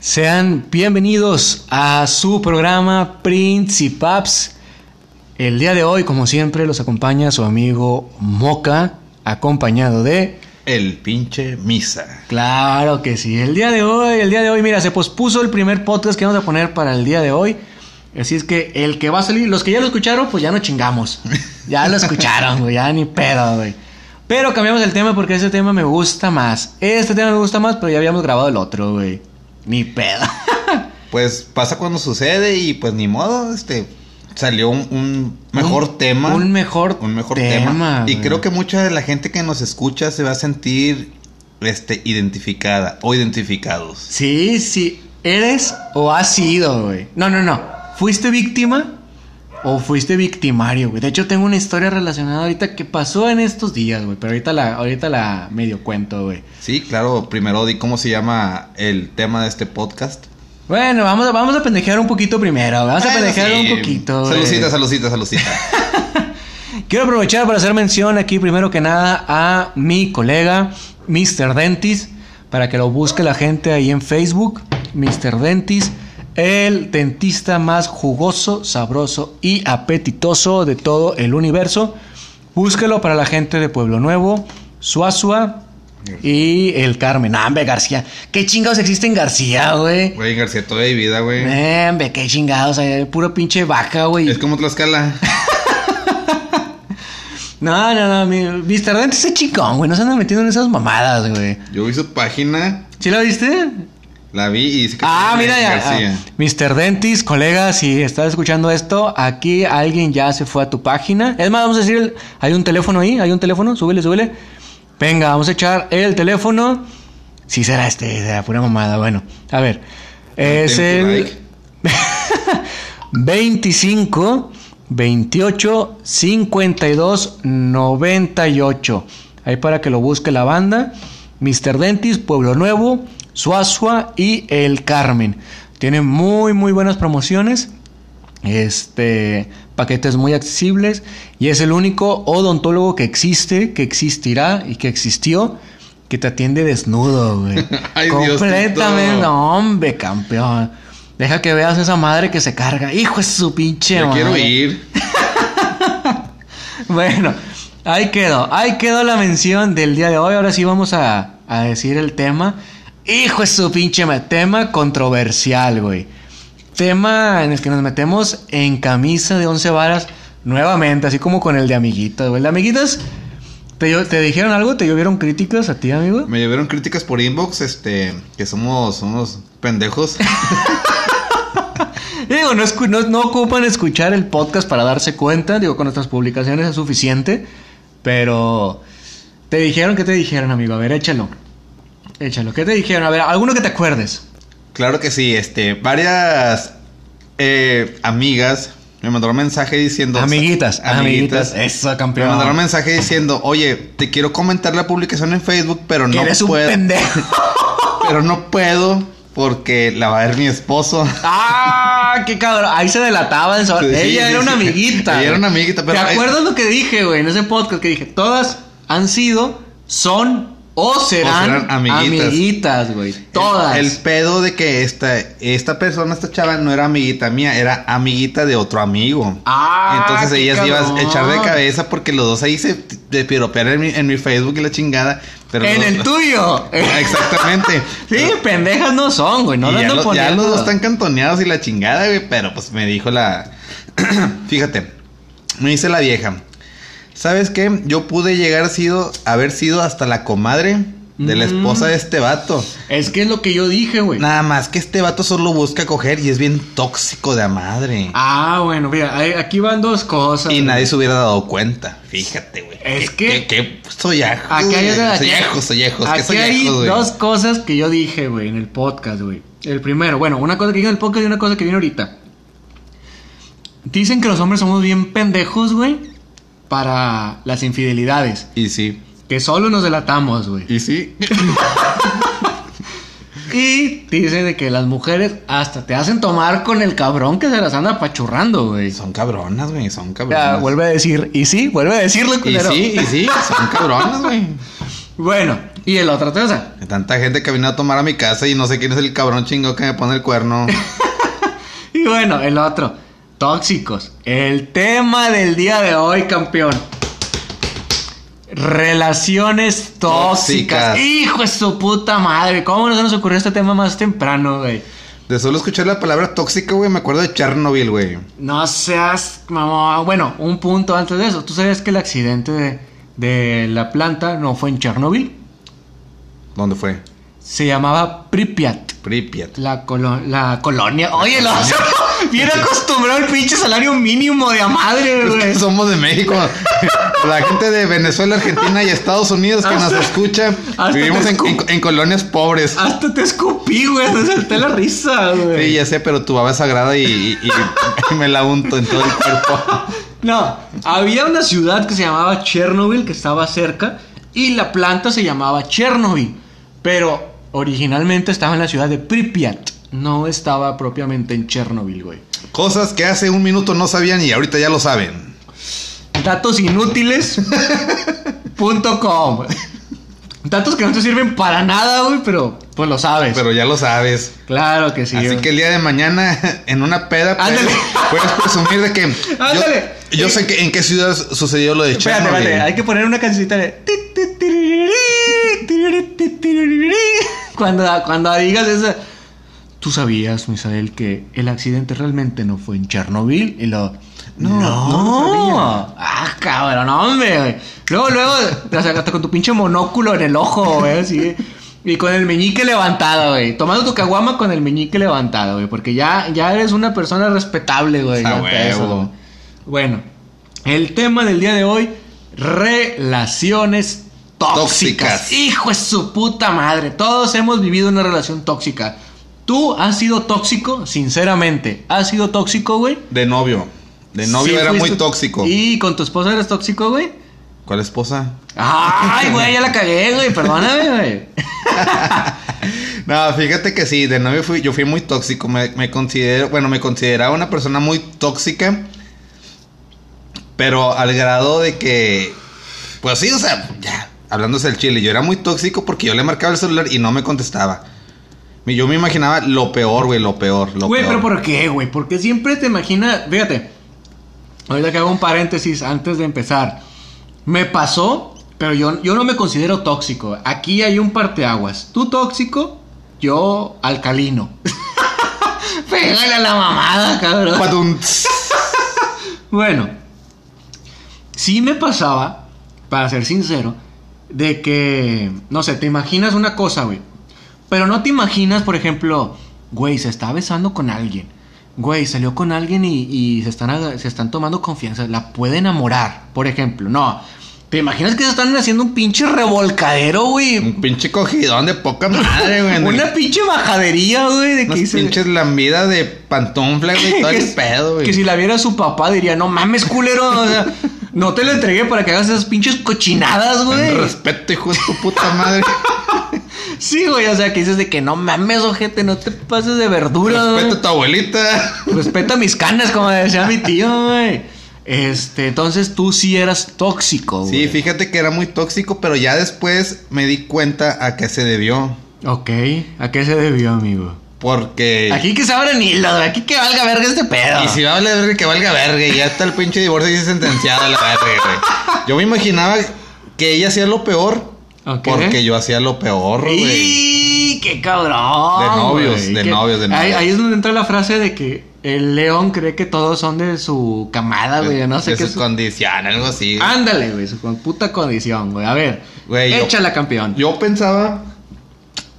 Sean bienvenidos a su programa Principaps. El día de hoy, como siempre, los acompaña su amigo Moca, acompañado de... El pinche misa. Claro que sí. El día de hoy, el día de hoy, mira, se pospuso el primer podcast que vamos a poner para el día de hoy. Así es que el que va a salir, los que ya lo escucharon, pues ya no chingamos. Ya lo escucharon, güey, ya ni pedo, güey. Pero cambiamos el tema porque ese tema me gusta más. Este tema me gusta más, pero ya habíamos grabado el otro, güey. Ni pedo. Pues pasa cuando sucede y pues ni modo, este salió un, un mejor Un- tema. un mejor un mejor tema, tema. Y creo que mucha de la gente que nos escucha se va a sentir este identificada o identificados. Sí, sí. ¿Eres o has sido, güey? No, no, no. ¿Fuiste víctima o fuiste victimario, güey? De hecho, tengo una historia relacionada ahorita que pasó en estos días, güey. Pero ahorita la, ahorita la medio cuento, güey. Sí, claro, primero di cómo se llama el tema de este podcast. Bueno, vamos a, vamos a pendejear un poquito primero. Vamos a pendejear sí. un poquito. Salucita, salucita, salucita. Quiero aprovechar para hacer mención aquí primero que nada a mi colega Mr. Dentis para que lo busque la gente ahí en Facebook, Mr. Dentis, el dentista más jugoso, sabroso y apetitoso de todo el universo. Búsquelo para la gente de Pueblo Nuevo, Suazua y el Carmen. Ah, hombre, García. ¿Qué chingados existe en García, güey? Güey, García, toda mi vida, güey. Hombre, qué chingados. Hay puro pinche vaca, güey. Es como Tlaxcala. No, no, no, mi Mr. Dente es chingón, güey. No se andan metiendo en esas mamadas, güey. Yo vi su página, ¿Sí la viste? La vi y dice que Ah, mira ya. Ah, Mr. Dentis, colega, si estás escuchando esto, aquí alguien ya se fue a tu página. Es más, vamos a decir, hay un teléfono ahí, hay un teléfono, súbele, súbele. Venga, vamos a echar el teléfono. Si será este, será pura mamada. Bueno, a ver. Es el like. 25 28 52 98. Ahí para que lo busque la banda. Mr. Dentis, Pueblo Nuevo, Suazua y El Carmen. Tienen muy muy buenas promociones. Este, paquetes muy accesibles y es el único odontólogo que existe, que existirá y que existió que te atiende desnudo, güey. Ay, Completamente, no, hombre, campeón. Deja que veas esa madre que se carga. Hijo de su pinche Ya quiero ir. Bueno, ahí quedó. Ahí quedó la mención del día de hoy. Ahora sí vamos a, a decir el tema. Hijo de su pinche. Tema controversial, güey. Tema en el que nos metemos en camisa de once varas nuevamente, así como con el de amiguitas, güey. El de amiguitas, ¿te, te dijeron algo? ¿Te llovieron críticas a ti, amigo? Me llevaron críticas por inbox, este, que somos unos pendejos. Digo, no, no, no ocupan escuchar el podcast para darse cuenta. Digo, con nuestras publicaciones es suficiente. Pero. ¿Te dijeron? ¿Qué te dijeron, amigo? A ver, échalo. Échalo. ¿Qué te dijeron? A ver, alguno que te acuerdes. claro que sí, este, varias eh, amigas me mandaron mensaje diciendo... amiguitas, amiguitas. Eso, Me campeón. mandaron mensaje diciendo, oye, te quiero comentar la publicación en Facebook, pero no eres un puedo. pendejo. Pero no puedo porque la va a ver mi esposo. ¡Ah! ¡Qué cabrón! Ahí se delataba eso. Sí, Ella sí, era una amiguita. Ella era una amiguita, pero- ¿Te acuerdas lo que dije, güey, en ese podcast? Que dije, todas han sido, son o serán, serán amiguitas. amiguitas, güey. Todas. El pedo de que esta, esta persona, esta chava, no era amiguita mía, era amiguita de otro amigo. Ah, Entonces ellas iban a echar de cabeza porque los dos ahí se te piropearon en mi, en mi Facebook y la chingada. Pero en los- el tuyo. Exactamente. Sí, pendejas no son, güey. No y ya, los, ya los dos están cantoneados y la chingada, güey. Pero pues me dijo la. Fíjate, me dice la vieja. ¿Sabes qué? Yo pude llegar sido, haber sido hasta la comadre de la Mm. esposa de este vato. Es que es lo que yo dije, güey. Nada más que este vato solo busca coger y es bien tóxico de a madre. Ah, bueno, mira, aquí van dos cosas. y güey. nadie se hubiera dado cuenta. Fíjate, güey. Es ¿Qué- que- qué- qué sollajo, Aquí hay, güey. Sollejos, sollejos. ¿Qué aquí hay güey? dos cosas que yo dije, güey, en el podcast, güey. El primero, bueno, una cosa que dije en el podcast y una cosa que viene ahorita. Dicen que los hombres somos bien pendejos, güey, para las infidelidades. Y sí. Que solo nos delatamos, güey. Y sí. Y dice de que las mujeres hasta te hacen tomar con el cabrón que se las anda apachurrando, güey. Son cabronas, güey. Son Ya, cabronas. vuelve a decir, y sí, vuelve a decirlo, y sí, y sí. Son cabronas, güey. Bueno, Y el otro te usa. Tanta gente que vino a tomar a mi casa y no sé quién es el cabrón chingo que me pone el cuerno. Y bueno, el otro. Tóxicos. El tema del día de hoy, campeón. Relaciones tóxicas. Tóxicas. Hijo de su puta madre. ¿Cómo no se nos ocurrió este tema más temprano, güey? De solo escuchar la palabra tóxica, güey, me acuerdo de Chernobyl, güey. No seas mamá. Bueno, un punto antes de eso. ¿Tú sabías que el accidente de, de la planta no fue en Chernobyl? ¿Dónde fue? Se llamaba Pripyat. Pripyat. La, colo- la colonia. Oye, lo bien acostumbrado al pinche salario mínimo de a madre, Es que güey. somos de México. La gente de Venezuela, Argentina y Estados Unidos que nos escucha, vivimos te en, en- en colonias pobres. Hasta te escupí, güey. Me salté la risa, güey. Sí, ya sé, pero tu baba es sagrada y, y- y- y me la unto en todo el cuerpo. No, había una ciudad que se llamaba Chernobyl, que estaba cerca, y la planta se llamaba Chernobyl, pero originalmente estaba en la ciudad de Pripyat, no estaba propiamente en Chernobyl, güey. Cosas que hace un minuto no sabían y ahorita ya lo saben. Datosinútiles.com Datos que no te sirven para nada, güey, pero pues lo sabes. Pero ya lo sabes. claro que sí. Así güey. que el día de mañana, en una peda, puedes, puedes presumir de que. Ándale. Yo, yo sé que en qué ciudad sucedió lo de Espérate, Chernobyl. espérate, hay que poner una cancioncita de... Cuando, cuando digas eso... ¿Tú sabías, Misael, que el accidente realmente no fue en Chernobyl? Y lo... No, no lo sabía. Ah, cabrón, hombre, güey. Luego, luego, te sacaste con tu pinche monóculo en el ojo, güey, así. Y con el meñique levantado, güey. Tomando tu caguama con el meñique levantado, güey. Porque ya, ya eres una persona respetable, güey. Eso. Bueno, el tema del día de hoy, relaciones tóxicas. Tóxicas. Hijo de su puta madre, todos hemos vivido una relación tóxica. ¿Tú has sido tóxico? Sinceramente, ¿has sido tóxico, güey? De novio. De novio Sí era muy tóxico. ¿Y con tu esposa eres tóxico, güey? ¿Cuál esposa? Ay, güey, ya la cagué, güey, perdóname, güey. No, fíjate que sí, de novio fui, yo fui muy tóxico. Me, me considero, bueno, me consideraba una persona muy tóxica. Pero al grado de que, pues sí, o sea, ya, hablándose del chile, yo era muy tóxico porque yo le marcaba el celular y no me contestaba. Yo me imaginaba lo peor, güey, lo peor, lo Güey, peor. pero ¿por qué, güey? Porque siempre te imaginas, fíjate, ahorita que hago un paréntesis antes de empezar, me pasó, pero yo, yo no me considero tóxico. Aquí hay un parteaguas. Tú tóxico, yo alcalino. Pégale a la mamada, cabrón. Bueno, sí me pasaba, para ser sincero, de que, no sé, te imaginas una cosa, güey. Pero no te imaginas, por ejemplo, güey, se está besando con alguien. Güey, salió con alguien y, y se, están, se están tomando confianza. La puede enamorar, por ejemplo. No. ¿Te imaginas que se están haciendo un pinche revolcadero, güey? Un pinche cogidón de poca madre, güey. Una pinche bajadería, güey, de que Unas pinches lambidas de pantufla, güey, todo que, el si- pedo, güey. que si la viera su papá diría, no mames, culero. o sea, no te lo entregué para que hagas esas pinches cochinadas, güey. Respeto, hijo de tu puta madre. Sí, güey, o sea, que dices de que no mames, ojete, no te pases de verdura, Respeto güey. a tu abuelita. Respeta mis canas, como decía mi tío, güey. Este, entonces tú sí eras tóxico, güey. Sí, fíjate que era muy tóxico, pero ya después me di cuenta a qué se debió. Ok, ¿a qué se debió, amigo? Porque. Aquí que se abren hilos, güey, aquí que valga verga este pedo. Y si va a valer verga, que valga verga. Y ya está el pinche divorcio y sentenciado a la verga, güey. Yo me imaginaba que ella hacía lo peor. Porque yo hacía lo peor, güey. ¡Y qué cabrón! De novios, de que- novios, de novios. ahí es donde entra la frase de que el león cree que todos son de su camada, güey. No sé de qué su su- condición, algo así. Ándale, güey, su puta condición, güey. A ver, Güey, yo- échala, campeón. Yo pensaba.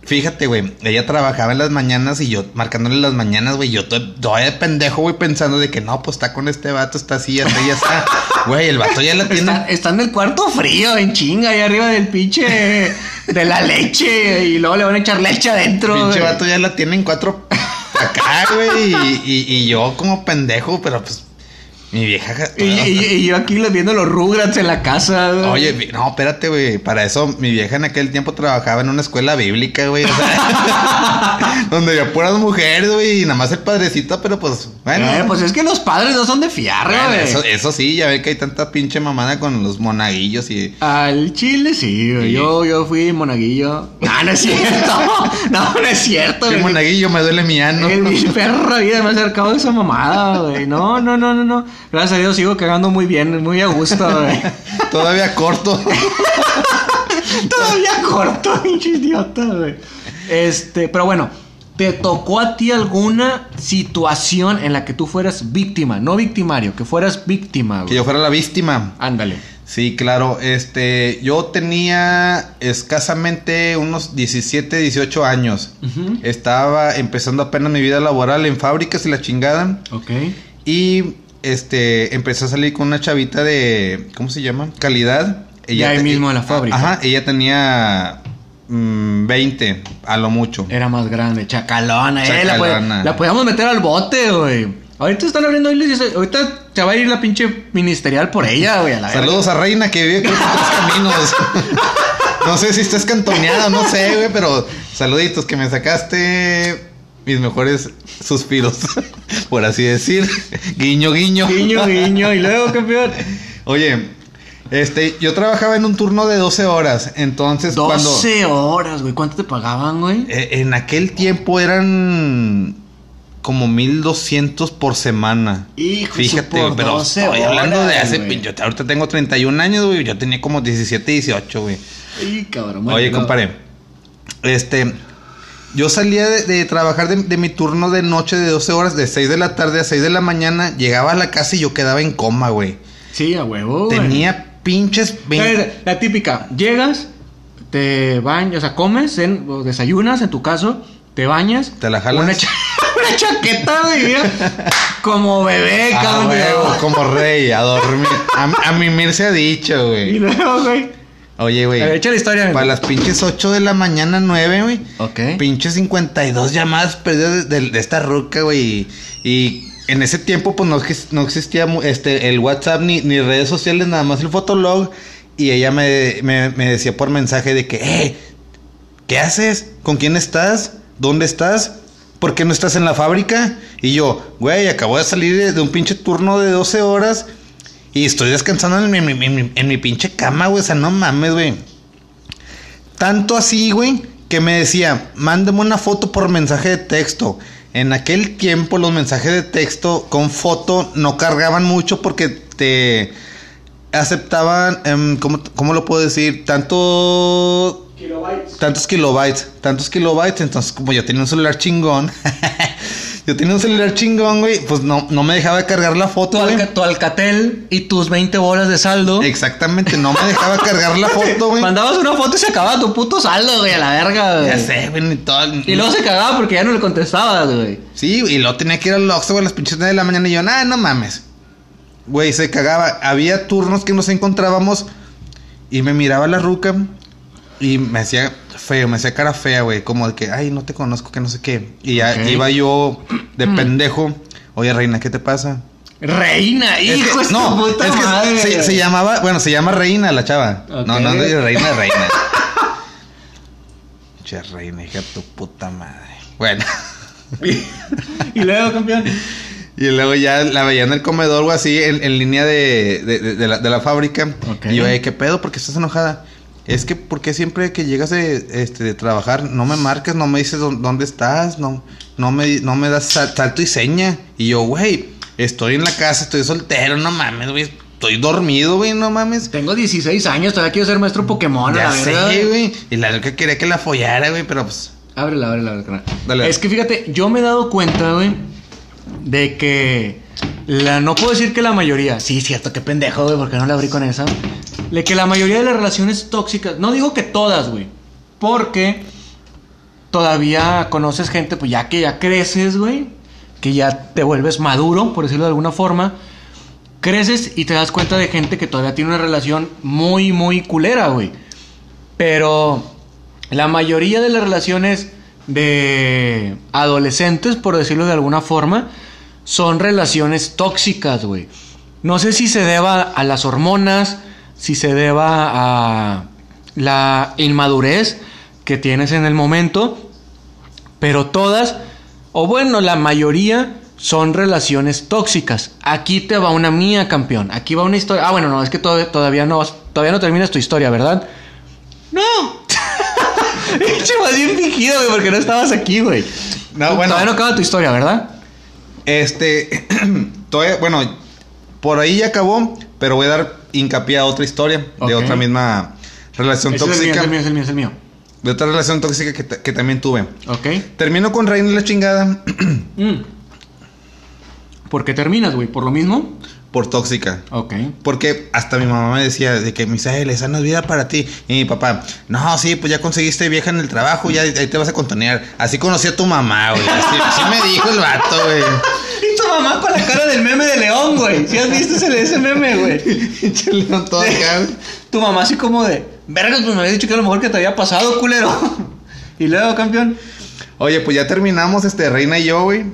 Fíjate, güey. Ella trabajaba en las mañanas y yo marcándole las mañanas, güey. Yo to- todavía de pendejo, güey, pensando de que no, pues está con este vato, está así, ya está, ya está. Güey, el vato ya la tiene. Está, está en el cuarto frío, en chinga, ahí arriba del pinche de la leche. Y luego le van a echar leche adentro. Pinche güey. vato ya la tiene en cuatro acá, güey. Y, y- y yo como pendejo, pero pues. Mi vieja. Y, y- y yo aquí viendo los Rugrats en la casa, güey. Oye, no, espérate, güey. Para eso mi vieja en aquel tiempo trabajaba en una escuela bíblica, güey. O sea, donde había puras mujeres, güey, y nada más el padrecito, pero pues, bueno. Eh, pues es que los padres no son de fiar, Bueno, güey. eso, eso sí, ya ve que hay tanta pinche mamada con los monaguillos y... Al chile sí, güey. Sí. Yo, yo fui monaguillo. No, no es cierto. No, no es cierto, güey. monaguillo, me duele mi ano. En mi perra vida me he acercado a esa mamada, güey. No, no, no, no, no. Gracias a Dios sigo cagando muy bien, muy a gusto, güey. Todavía corto. Todavía corto, pinche idiota, güey. Este, pero bueno, ¿te tocó a ti alguna situación en la que tú fueras víctima? No victimario, que fueras víctima, que güey. yo fuera la víctima. Ándale. Sí, claro. Este, yo tenía escasamente unos 17, 18 años. Estaba empezando apenas mi vida laboral en fábricas y la chingada. Ok. Y este, empecé a salir con una chavita de, ¿cómo se llama? Calidad. Ya ahí mismo en la fábrica. Ajá, ella tenía mm, 20, a lo mucho. Era más grande, chacalona, eh. La, Chacalona. pod- la podíamos meter al bote, güey. Ahorita están abriendo islas y- Ahorita se va a ir la pinche ministerial por ella, güey. Saludos a Reina que vive creo que tres caminos. no sé si estás cantoneado, no sé, güey, pero saluditos que me sacaste mis mejores suspiros, por así decir. Guiño, guiño. Guiño, guiño. Y luego, campeón. Oye, este, yo trabajaba en un turno de 12 horas, entonces cuando 12 horas, güey. ¿Cuánto te pagaban, güey? eh, en aquel tiempo eran como 1200 por semana. Hijo, Fíjate, por pero 12 estoy hablando de horas, hace. güey. Yo ahorita tengo 31 años, güey. Yo tenía como 17, 18, güey. Ay, cabrón. Oye, compadre. Este. Yo salía de, de trabajar de, de mi turno de noche de 12 horas, de 6 de la tarde a 6 de la mañana. Llegaba a la casa y yo quedaba en coma, güey. Sí, a huevo, güey. Tenía pinches. vein- Eh, La típica. Llegas, te bañas, o sea, comes, en, o desayunas, en tu caso, te bañas. Te la jalas. Una, cha- una chaqueta, güey. mira, Como bebé, Ah, cabrón. huevo, como rey, a dormir. A, a mimir se ha dicho, Y güey. luego, güey. Oye, güey. A ver, echa la historia, Para güey. las pinches 8 de la mañana, 9, güey. Ok. Pinches 52 llamadas perdidas de, de- de esta ruca, güey. Y, y en ese tiempo, pues no, no existía este, el WhatsApp ni, ni redes sociales, nada más el fotolog. Y ella me, me- me decía por mensaje de que, eh, ¿qué haces? ¿Con quién estás? ¿Dónde estás? ¿Por qué no estás en la fábrica? Y yo, güey, acabo de salir de, de un pinche turno de 12 horas y estoy descansando en mi, mi- mi- en mi pinche cama, güey. O sea, no mames, güey. Tanto así, güey, que me decía, mándame una foto por mensaje de texto. En aquel tiempo los mensajes de texto con foto no cargaban mucho porque te aceptaban, em, ¿cómo, cómo lo puedo decir? Tanto Kilobytes. tantos kilobytes, tantos kilobytes, entonces como yo tenía un celular chingón, yo tenía un celular chingón, güey, pues no, no me dejaba cargar la Tu, foto, alca- tu Alcatel y tus 20 bolas de saldo. Exactamente, no me dejaba cargar la foto, güey. Mandabas una foto y se acababa tu puto saldo, güey, a la verga, güey. Ya sé, güey, ni todo. Y luego se cagaba porque ya no le contestabas, güey. Sí, y luego tenía que ir al Oxxo, güey, a las pinches 9 de la mañana y yo, nah, no mames. Güey, se cagaba. Había turnos que nos encontrábamos y me miraba la ruca y me hacía feo, me hacía cara fea, güey. Como de que, ay, no te conozco, que no sé qué. Y ya iba yo de pendejo. Oye, reina, ¿qué te pasa? Reina, Es hijo que- de no, tu puta es que madre. se, llamaba, bueno, se llama reina la chava. No, no, no, reina, reina. che, reina, hija de tu puta madre. Bueno. y luego, campeón. Y luego ya la veía en el comedor o así, en, en línea de, de, de- de la, de la fábrica. Y yo, "Ey, ¿qué pedo? ¿Por qué estás enojada? Es que, ¿por qué siempre que llegas de, este, de trabajar no me marcas, no me dices dó- dónde estás, no, no, me, no me das sal- salto y seña? Y yo, güey, estoy en la casa, estoy soltero, no mames, güey, estoy dormido, güey, no mames. Tengo 16 años, todavía quiero ser maestro Pokémon, ya la verdad. sé, güey. Y la loca quería que la follara, güey, pero pues... Ábrela, ábrela, ábrela. Dale. Es que fíjate, yo me he dado cuenta, güey, de que la no puedo decir que la mayoría, sí, cierto, qué pendejo, güey, porque no la abrí con esa. De que la mayoría de las relaciones tóxicas, no digo que todas, güey, porque todavía conoces gente, pues ya que ya creces, güey, que ya te vuelves maduro, por decirlo de alguna forma, creces y te das cuenta de gente que todavía tiene una relación muy, muy culera, güey. Pero la mayoría de las relaciones de adolescentes, por decirlo de alguna forma, son relaciones tóxicas, güey. No sé si se deba a las hormonas, si se deba a la inmadurez que tienes en el momento, Pero todas, o bueno, la mayoría son relaciones tóxicas. Aquí te va una mía, campeón. Aquí va una historia. Ah, bueno, no, es que to- todavía no, todavía no terminas tu historia, ¿verdad? No. Más bien fingido, güey, porque no estabas aquí, güey. No, bueno. Todavía no acaba tu historia, ¿verdad? Este, todavía, bueno, por ahí ya acabó, pero voy a dar hincapié a otra historia de otra misma relación Ese es el mío, tóxica. es el mío, es el mío, es el mío. De otra relación tóxica que, que también tuve. Ok. Termino con Reina la chingada Mm. ¿Por qué terminas, güey? ¿Por lo mismo? por tóxica. Ok. Porque hasta mi mamá me decía de que Misael, esa no es vida para ti. Y mi papá, no, sí, pues ya conseguiste vieja en el trabajo, ya ahí te vas a contonear. Así conocí a tu mamá, güey. Así, así me dijo el vato, güey. Y tu mamá con la cara del meme de león, güey. ¿Sí has visto ese, ese meme, güey? Todo acá, güey. Tu mamá así como de, vergas, pues me había dicho que era lo mejor que te había pasado, culero. y luego, campeón. Oye, pues ya terminamos, este, Reina y yo, güey.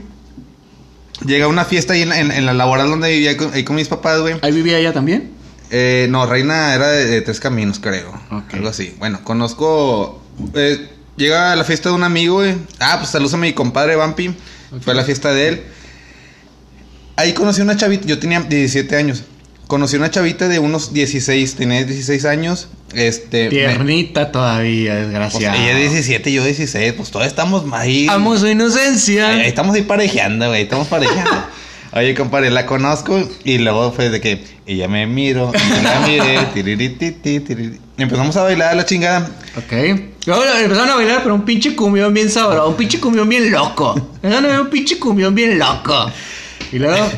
Llega una fiesta ahí en, en- en la laboral donde vivía con, ahí con mis papás, güey. ¿Ahí vivía ella también? Eh, no, Reina era de, de Tres Caminos, creo. Algo así. Bueno, conozco... eh, llega a la fiesta de un amigo, güey. Ah, pues saludos a mi compadre Vampi. Fue a la fiesta de él. Ahí conocí una chavita, yo tenía 17 años. Conocí una chavita de unos 16, tenía 16 años. Este... me- Piernita todavía, pues, desgraciado. ella 17, yo 16, pues todos estamos ahí. Amo su inocencia. Ahí, ahí estamos ahí parejeando, güey, estamos parejeando. Oye, compadre, la conozco y luego fue de que ya me miro, y la miré, tirirititi, empezamos a bailar la chingada. Ok. Luego empezaron a bailar, pero un pinche cumbión bien sabroso, un pinche cumbión bien loco. Empezaron a ver un pinche cumbión bien loco. Y luego,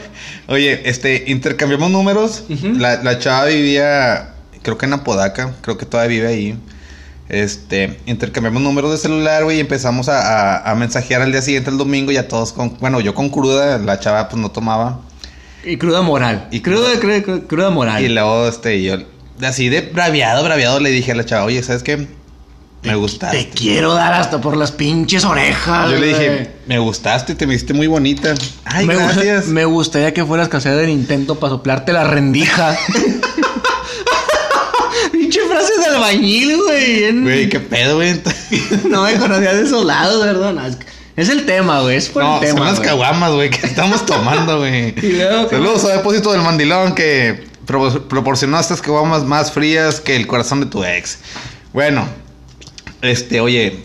Oye, este, intercambiamos números. La, la chava vivía, creo que en Apodaca, creo que todavía vive ahí. Este, intercambiamos números de celular, güey, y empezamos a, a, a mensajear al día siguiente, el domingo, ya todos con, bueno, yo con cruda, la chava pues no tomaba. y cruda moral. Y Y cruda, cruda, cruda moral. Y luego, este, yo, así de braviado, braviado, le dije a la chava, oye, ¿sabes qué? Me gustaste. Te quiero dar hasta por las pinches orejas. Yo le güey. dije, me gustaste, te me hiciste muy bonita. Ay, me, gracias. me gustaría que fueras casera del intento para soplarte la rendija. Pinche frase de albañil, güey. Güey, qué pedo, güey. No me conocía de esos lados, ¿verdad? No, es, el tema, güey. Es por No, el tema. son las güey. caguamas, güey, que estamos tomando, güey. Y luego, ¿qué Saludos a Depósito del Mandilón que pro- proporcionó estas caguamas más frías que el corazón de tu ex. Bueno, este, oye,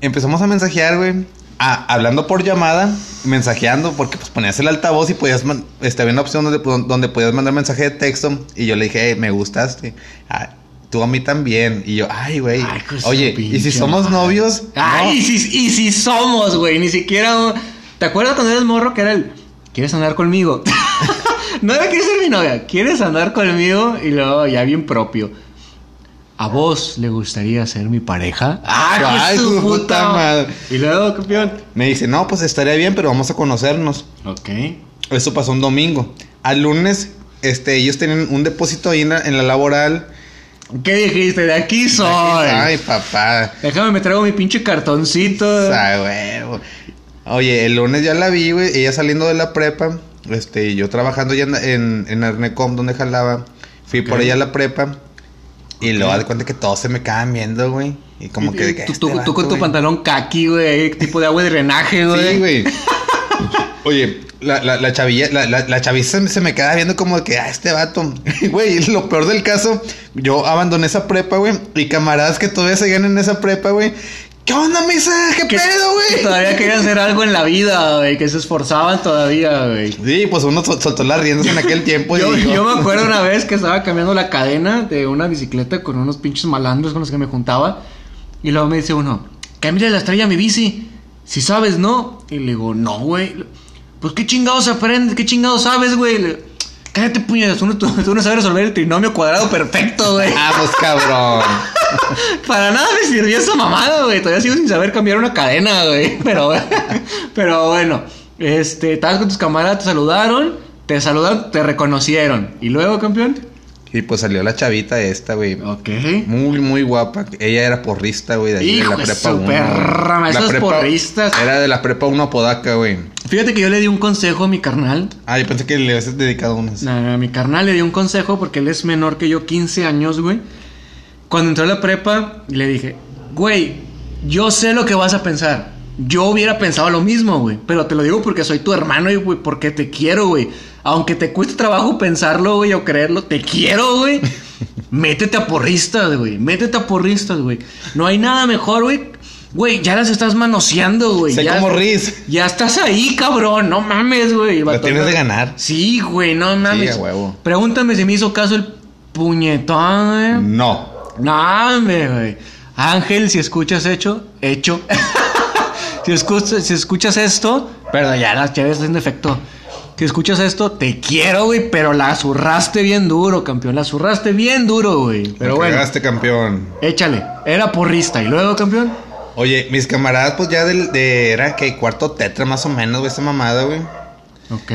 empezamos a mensajear, güey. Ah, hablando por llamada, mensajeando, porque pues ponías el altavoz y podías, este, había una opción donde, donde podías mandar mensaje de texto. Y yo le dije, "Eh, me gustaste. Ah, tú a mí también. Y yo, ay, güey. Oye, ¿y si somos madre. novios? Ay, No. y, si, y si somos, güey. Ni siquiera. ¿Te acuerdas cuando eres morro que era el. ¿Quieres andar conmigo? no era quieres ser mi novia. ¿Quieres andar conmigo? Y luego ya bien propio. ¿A vos le gustaría ser mi pareja? ¡Ah, Ay, qué su puta puta madre. Y luego, campeón. Me dice, no, pues estaría bien, pero vamos a conocernos. Ok. Eso pasó un domingo. Al lunes, este, ellos tenían un depósito ahí en la, en la laboral. ¿Qué dijiste? De aquí soy. Ay, papá. Déjame me traigo mi pinche cartoncito. Ay, huevo. Oye, el lunes ya la vi, güey. Ella saliendo de la prepa. Este, yo trabajando ya en, en, en Arnecom, donde jalaba. Fui por ella a la prepa. Y luego haz de cuenta que todos se me quedaban viendo, güey. Y como que... que Tú, este tú- con tu güey. pantalón kaki, güey. Tipo de agua de drenaje, güey. Sí, güey. Oye, la, la, la chavilla, la, la, la me- se me queda viendo como que, ah, este vato. Güey, lo peor del caso, yo abandoné esa prepa, güey. Y camaradas que todavía seguían en esa prepa, güey. ¿Qué onda, misa? ¿Qué Que- pedo, que güey? todavía querían hacer algo en la vida, güey. Que se esforzaban todavía, güey. Sí, pues uno sol- soltó las riendas en aquel tiempo. y Yo, dijo, yo me acuerdo una vez que estaba cambiando la cadena de una bicicleta con unos pinches malandros con los que me juntaba. Y luego me dice uno, cámbiale la estrella a mi bici. Si sabes, ¿no? Y le digo, no, güey. Pues qué chingados aprendes, qué chingados sabes, güey. Cállate, puñetas, tú, no- tú- tú no sabes resolver el trinomio cuadrado perfecto, güey. Vamos, cabrón. Para nada me sirvió esa mamada, güey. Todavía sigo sin saber cambiar una cadena, güey. Pero, pero bueno, este, estabas con tus camaradas, te saludaron, te saludaron, te reconocieron. ¿Y luego, campeón? Y pues salió la chavita esta, güey. Ok. Muy, muy guapa. Ella era porrista, güey, de ahí Hijo de la prepa su 1. perra, esos porristas. Era de la prepa 1 Apodaca, güey. Fíjate que yo le di un consejo a mi carnal. Ah, yo pensé que le habías dedicado unas. No, no, a mi carnal le di un consejo porque él es menor que yo, 15 años, güey. Cuando entró a la prepa, le dije, güey, yo sé lo que vas a pensar. Yo hubiera pensado lo mismo, güey. Pero te lo digo porque soy tu hermano y, güey, porque te quiero, güey. Aunque te cueste trabajo pensarlo, güey, o creerlo, te quiero, güey. Métete a porristas, güey. Métete a porristas, güey. No hay nada mejor, güey. Güey, ya las estás manoseando, güey. Sé ya, como Riz. Ya estás ahí, cabrón. No mames, güey. Vato, tienes no- de ganar. Sí, güey, no mames. a huevo. Pregúntame si me hizo caso el puñetón, güey. No. No, hombre, güey. Ángel, si escuchas hecho, hecho. si, escuchas, si escuchas esto, perdón, ya las chaves en defecto. Si escuchas esto, te quiero, güey, pero la zurraste bien duro, campeón. La zurraste bien duro, güey. Pero Me bueno, cagaste, campeón. échale. Era porrista. ¿Y luego, campeón? Oye, mis camaradas, pues ya del, de. Era que cuarto tetra más o menos, güey, esa mamada, güey. Ok.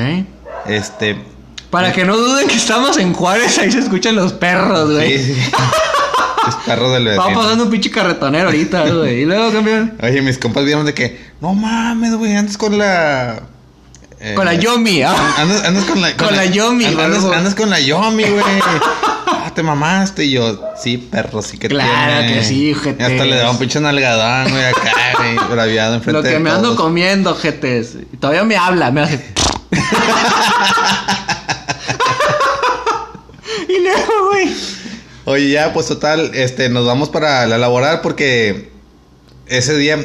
Este. Para que no duden que estamos en Juárez, ahí se escuchan los perros, güey. Sí, sí. es perro del Va vecino. pasando un pinche carretonero ahorita, güey. ¿Y luego, campeón? Oye, mis compas vieron de que. No mames, güey, andas con la. eh, Con la Yomi, ¿ah? Andas, andas con la. Con la Yomi, Andas, huevo. andas con la Yomi, güey. Te mamaste. Y yo, sí, perro, sí que Claro tiene. que sí, ojete. Y hasta le daba un pinche nalgadón, güey, acá, güey, braviado enfrente Lo que de me ando comiendo, jetes. Y todavía me habla, me hace. y luego, güey. Oye, ya, pues total, este, nos vamos para la laboral porque ese día,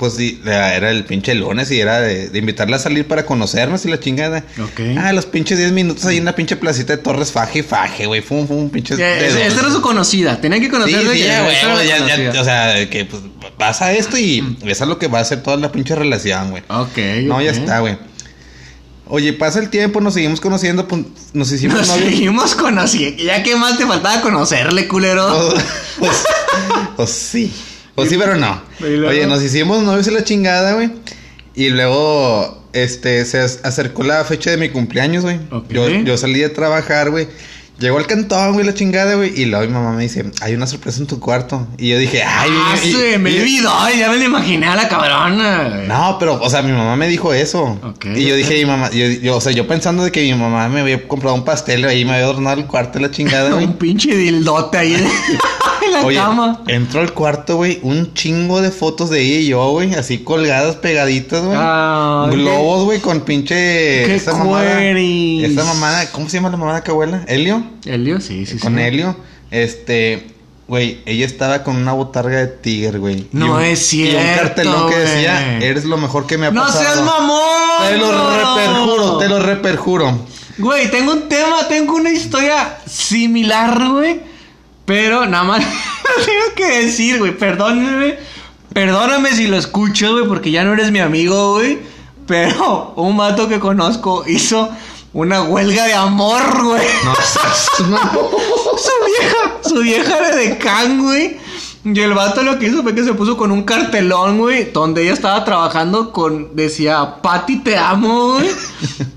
pues sí, era el pinche lunes y era de, de invitarla a salir para conocernos y la chingada. Ok. Ah, los pinches 10 minutos ahí en la pinche placita de Torres Faje y Faje, güey. Fue un, fue un pinche. Eh, dedo. Esta era su conocida. Tenían que Sí, conocerla. sí, y- ya, güey, ya, o sea, que pues pasa esto y eso es lo que va a hacer toda la pinche relación, güey. Ok. No, ya está, güey. Oye, pasa el tiempo, nos seguimos conociendo, pues, nos hicimos Nos novios. seguimos conociendo. Ya que más te faltaba conocerle, culero. Pues, pues, pues sí. Pues sí, pero no. Y Oye, nos hicimos novios y la chingada, güey. Y luego, este, se ac- acercó la fecha de mi cumpleaños, güey. Yo, yo salí de trabajar, güey. Llegó al cantón, güey, la chingada, güey. Y luego mi mamá me dice, hay una sorpresa en tu cuarto. Y yo dije, ay, Ah, y- sí, me y- olvidó. Ya me lo imaginé a la cabrona. güey. No, pero, o sea, mi mamá me dijo eso. Y yo dije, mi mamá, yo, yo, o sea, yo pensando de que mi mamá me había comprado un pastel ahí me había adornado el cuarto y la chingada, güey. Un pinche dildote ahí en, la Oye, cama. entró al cuarto, güey, un chingo de fotos de ella y yo, güey, así colgadas, pegaditas, güey. Ah, Globos, güey, con pinche... qué esa mamada, esa mamada, ¿cómo se llama la mamada que abuela? ¿Helio? Helio, sí, sí, con sí. Helio, este... Güey, ella estaba con una botarga de tigre, güey. No un- es Y un cierto, cartelón que decía, eres lo mejor que me ha ¡No pasado. seas mamón! Te lo no! reperjuro, te lo reperjuro. Güey, tengo un tema, tengo una historia similar, güey. Pero nada más tengo que decir, güey, perdóname. Perdóname si lo escucho, güey, porque ya no eres mi amigo, güey. Pero un mato que conozco hizo una huelga de amor, güey. No. Su vieja, su vieja era de can, güey. Y el vato lo que hizo fue que se puso con un cartelón, güey, donde ella estaba trabajando con, decía, Pati, te amo, güey.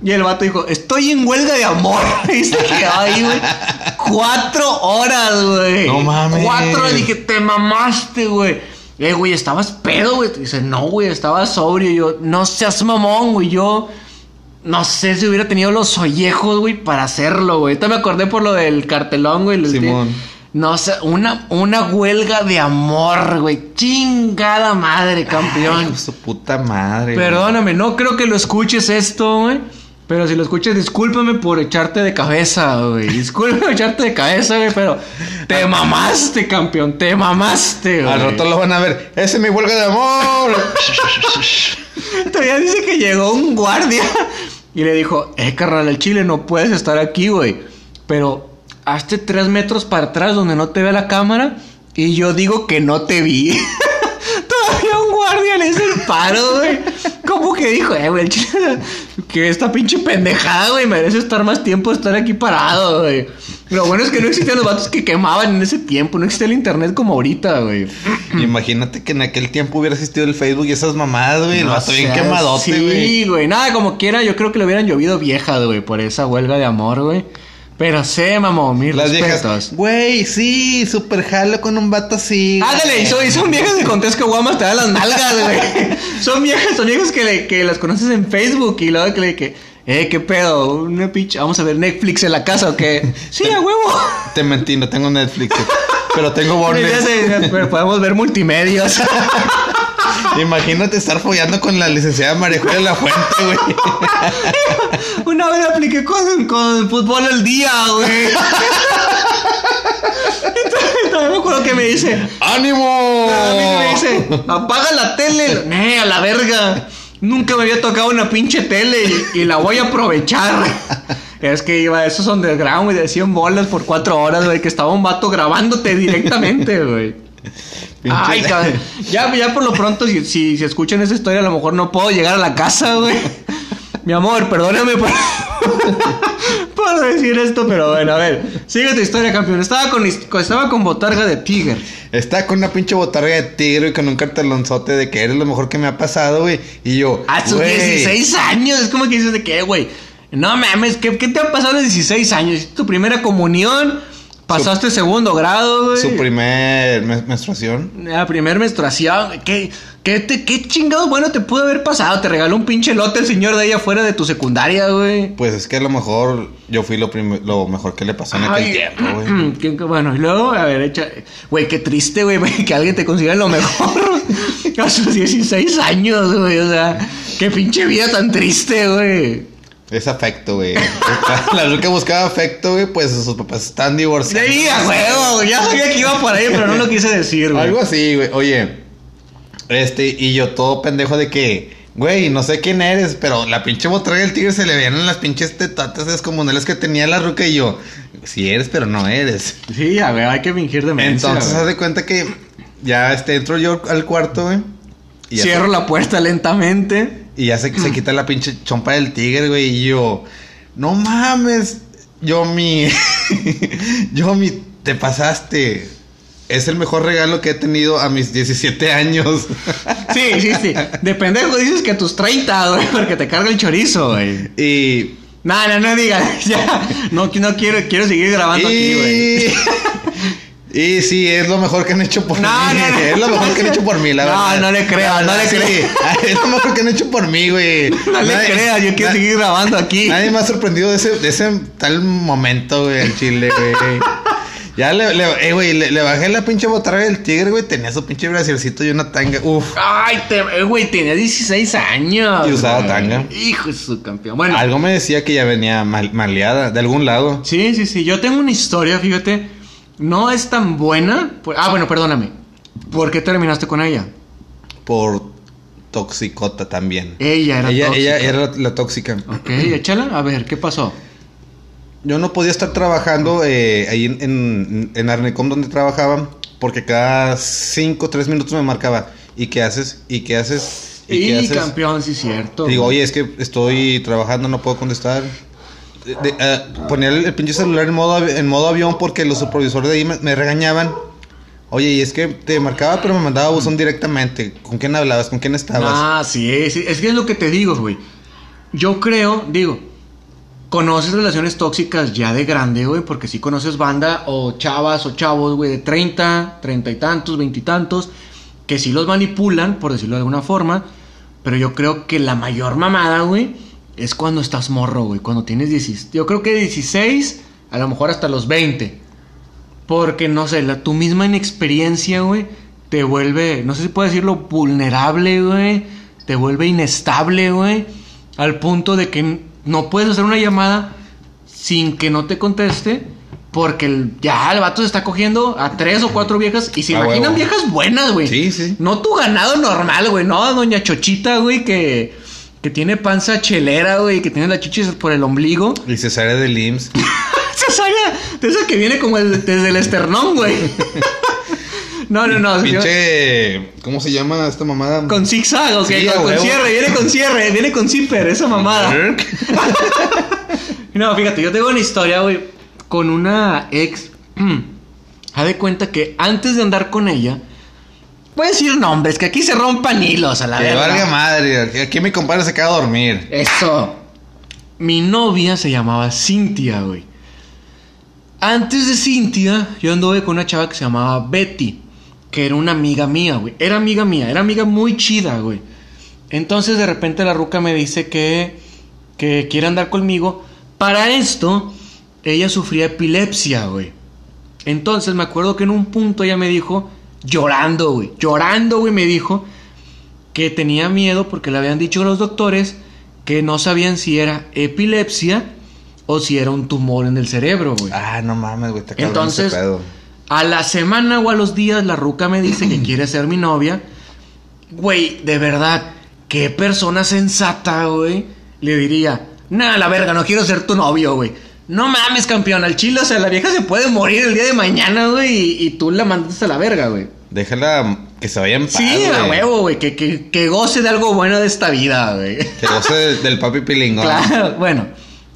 Y el vato dijo, estoy en huelga de amor. Y se quedó ahí, güey. Cuatro horas, güey. No mames. Cuatro, y dije, te mamaste, güey. Eh, güey, estabas pedo, güey. Dice, no, güey, estaba sobrio. Y yo, no seas mamón, güey. Yo, no sé si hubiera tenido los ollejos, güey, para hacerlo, güey. Ahorita me acordé por lo del cartelón, güey. Simón. No sé, una, una huelga de amor, güey. Chingada madre, Ay, campeón. su puta madre. güey. Perdóname, no creo que lo escuches esto, güey. Pero si lo escuchas, discúlpame por echarte de cabeza, güey. Discúlpame por echarte de cabeza, güey, pero te mamaste, campeón. Te mamaste, güey. Al rato lo van a ver. Ese es mi huelga de amor. Todavía dice que llegó un guardia y le dijo, eh, carnal, el chile no puedes estar aquí, güey. Pero hazte tres metros para atrás donde no te vea la cámara y yo digo que no te vi. Todavía un guardia le hizo el paro, güey. ¿Cómo que dijo, eh, güey, el chile, que esta pinche pendejada, güey, merece estar más tiempo estar aquí parado, güey. Lo bueno es que no existían los vatos que quemaban en ese tiempo, no existía el internet como ahorita, güey. Imagínate que en aquel tiempo hubiera existido el Facebook y esas mamadas, güey. El No vato bien quemadote, güey. Sí, güey. Nada, como quiera, yo creo que le hubieran llovido viejas, güey, por esa huelga de amor, güey. Pero sé, mamón, mis Las respetos. viejas. Güey, sí, super jalo con un vato así. Ándale, y son, y son viejas que con tres caguamas te dan las nalgas, güey. son viejas, son viejas que, le- que las conoces en Facebook y luego que le que, eh, qué pedo, una pinche, vamos a ver Netflix en la casa o qué. Sí, a huevo. Te mentí, no tengo Netflix. pero tengo bornes. Pero podemos ver multimedios. Imagínate estar follando con la licenciada María Julia La Fuente, güey. Una vez apliqué con, con fútbol al día, güey. También me acuerdo que me dice, ¡Ánimo! a mí me dice, apaga la tele. ¡Nee, a la verga! Nunca me había tocado una pinche tele y, y la voy a aprovechar. Es que iba a esos underground, güey, de 100 bolas por 4 horas, güey, que estaba un vato grabándote directamente, güey. Ay, cabrón. Ya, ya por lo pronto, si, si, si escuchan esa historia, a lo mejor no puedo llegar a la casa, güey. Mi amor, perdóname por, por decir esto, pero bueno, a ver. Sigue tu historia, campeón. Estaba con, estaba con botarga de Tiger. Está con una pinche botarga de tigre y con un cartelonzote de que eres lo mejor que me ha pasado, güey. Y yo, A sus güey, 16 años. Es como que dices de qué, güey. No mames, ¿qué, ¿qué te ha pasado a los 16 años? ¿Hiciste Tu primera comunión. Pasaste segundo grado, güey. Su primer menstruación. La primer menstruación. ¿Qué, qué, te, ¿Qué chingado bueno te pudo haber pasado? Te regaló un pinche lote el señor de ahí afuera de tu secundaria, güey. Pues es que a lo mejor yo fui lo, lo mejor que le pasó en aquel Ay, tiempo, güey. bueno, y luego, a ver, echa. Güey, qué triste, güey, que alguien te considere lo mejor a sus 16 años, güey. O sea, qué pinche vida tan triste, güey. Es afecto, güey. La que buscaba afecto, güey, pues sus papás están divorciados. Sí, a huevo, güey. Ya sabía que iba por ahí, pero no lo quise decir, güey. Algo así, güey. Oye, este, y yo todo pendejo de que, güey, no sé quién eres, pero la pinche botarga del tigre se le veían las pinches tetatas descomunales que tenía la ruca y yo, sí eres, pero no eres. Sí, a ver, hay que fingir demencia. Entonces, güey. haz de cuenta que ya este, entro yo al cuarto, güey. Cierro la puerta lentamente. Y ya se, se quita la pinche chompa del tigre, güey. Y yo, no mames. Yo mi. yo mi. Te pasaste. Es el mejor regalo que he tenido a mis 17 años. Sí, sí, sí. De pendejo dices que a tus 30, güey, porque te carga el chorizo, güey. y. No, no, no digas. Ya. No, no quiero, quiero seguir grabando aquí, güey. Y. Sí, es lo mejor que han hecho por No, mí. no, no. Es lo mejor que han hecho por mí, la No, verdad. no le creas, no le sí. creas. Es lo mejor que han hecho por mí, güey. No le creas, yo quiero seguir grabando aquí. Nadie me ha sorprendido de ese, de ese tal momento, güey, en Chile, güey. Ya le, le, eh, güey, le, le bajé la pinche botarga del tigre, güey. Tenía su pinche braciercito y una tanga. Uf. Ay, te, eh, güey, tenía 16 años. Y usaba güey. tanga. Hijo de su campeón. Bueno, Algo me decía que ya venía mal- maleada de algún lado. sí, sí, sí. Yo tengo una historia, fíjate. No es tan buena. pues- ah, bueno, perdóname. ¿Por qué terminaste con ella? Por toxicota también. Ella era ella, tóxica. ella era la, la tóxica. Ok, échala. A ver, ¿qué pasó? Yo no podía estar trabajando eh, ahí en, en, en Arnecom donde trabajaba porque cada cinco o tres minutos me marcaba. ¿Y qué haces? ¿Y qué haces? ¿Y, Y, qué haces? campeón, sí, cierto. Digo, oye, es que estoy trabajando, no puedo contestar. De- eh, ponía el, el pinche celular en modo, en modo avión porque los supervisores de ahí me, regañaban. Oye, y es que te marcaba, pero me mandaba buzón directamente. ¿Con quién hablabas? ¿Con quién estabas? Ah, sí, sí, es que es lo que te digo, güey. Yo creo, digo, conoces relaciones tóxicas ya de grande, güey, porque si conoces banda o chavas o chavos, güey, de 30, 30 y tantos, 20 y tantos, que sí los manipulan, por decirlo de alguna forma, pero yo creo que la mayor mamada, güey, es cuando estás morro, güey, cuando tienes 16, yo creo que 16, a lo mejor hasta los 20. Porque, no sé, la, tu misma inexperiencia, güey, te vuelve, no sé si puedo decirlo, vulnerable, güey. Te vuelve inestable, güey. Al punto de que no puedes hacer una llamada sin que no te conteste. Porque el- ya el vato se está cogiendo a tres o cuatro viejas. Y se imaginan viejas buenas, güey. Sí, sí. No tu ganado normal, güey. No, doña Chochita, güey, que, que tiene panza chelera, güey. Que tiene las chichis por el ombligo. Y Cesárea del IMSS. Cesárea, de esa que viene como el- desde el esternón, güey. no, no, no. señor. Pinche. ¿Cómo se llama esta mamada? Con zigzag, ok, Sí, con, cierre, viene con cierre, viene con zipper, esa mamada. No, fíjate, yo tengo una historia, güey, con una ex. Haz de cuenta que antes de andar con ella, voy a decir nombres, que aquí se rompan hilos a la Que verdad. valga madre. Aquí mi compadre se queda a dormir. Eso. Mi novia se llamaba Cintia, güey. Antes de Cintia, yo anduve con una chava que se llamaba Betty, que era una amiga mía, güey. Era amiga mía, era amiga muy chida, güey. Entonces de repente la ruca me dice que, que quiere andar conmigo. Para esto, ella sufría epilepsia, güey. Entonces me acuerdo que en un punto ella me dijo, llorando, güey, llorando, güey, me dijo que tenía miedo porque le habían dicho los doctores que no sabían si era epilepsia o si era un tumor en el cerebro, güey. Ah, no mames, güey, te Entonces, pedo. a la semana o a los días la ruca me dice que quiere ser mi novia. Güey, de verdad, qué persona sensata, güey. Le diría, nada, la verga, no quiero ser tu novio, güey. No mames, campeón, al chile, o sea, la vieja se puede morir el día de mañana, güey, y, y tú la mandaste a la verga, güey. Déjala que se vaya en paz, Sí, a huevo, güey, que, que, que goce de algo bueno de esta vida, güey. Que goce del, del papi pilingón. Claro, bueno,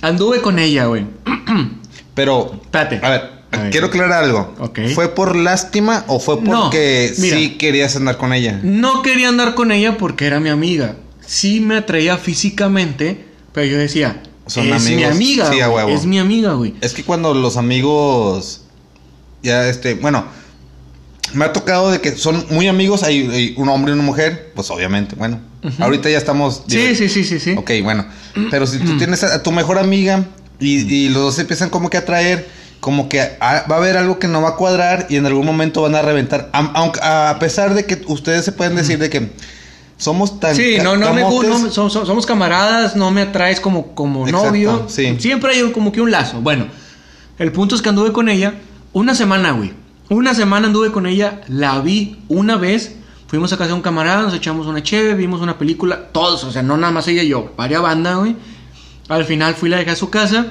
anduve con ella, güey. Pero, Espérate. a ver, quiero aclarar algo. Ok. ¿Fue por lástima o fue No, porque mira. sí querías andar con ella? No quería andar con ella porque era mi amiga. Sí me atraía físicamente, pero yo decía, Son es mi amiga, Sí, güey, es mi amiga, güey. Es que cuando los amigos. Ya, este. Bueno. Me ha tocado de que son muy amigos. Hay, hay un hombre y una mujer. Pues obviamente. Bueno. Ahorita ya estamos. Sí, sí, sí, sí, sí. Ok, bueno. Pero si tú tienes a, a tu mejor amiga y, y los dos se empiezan como que a traer, como que a- va a haber algo que no va a cuadrar y en algún momento van a reventar. Aunque a pesar de que ustedes se pueden decir de que somos tan Sí, no, no me gusta, somos, somos camaradas, no me atraes como, como Exacto, novio. sí. Siempre hay un- como que un lazo. Bueno, el punto es que anduve con ella una semana, güey. Una semana anduve con ella, la vi una vez. Fuimos a casa de un camarada, nos echamos una cheve, vimos una película, todos, o sea, no nada más ella y yo, varias banda, güey. Al final fui la dejé a su casa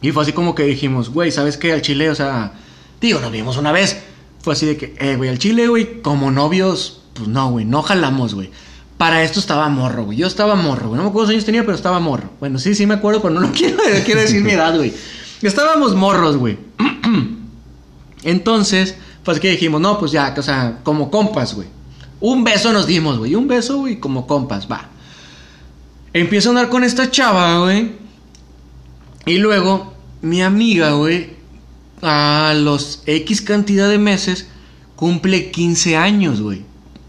y fue así como que dijimos, güey, ¿sabes qué? Al chile, o sea, digo, nos vimos una vez. Fue así de que, eh, güey, al chile, güey, como novios, pues no, güey, no jalamos, güey. Para esto estaba morro, güey. Yo estaba morro, güey. No me acuerdo cuántos años tenía, pero estaba morro. Bueno, sí, sí me acuerdo, pero no lo quiero, quiero decir mi edad, güey. Estábamos morros, güey. Entonces, pues que dijimos, no, pues ya, o sea, como compas, güey. Un beso nos dimos, güey. Un beso, güey, como compas, va. Empiezo a andar con esta chava, güey. Y luego, mi amiga, güey, a los X cantidad de meses, cumple 15 años, güey.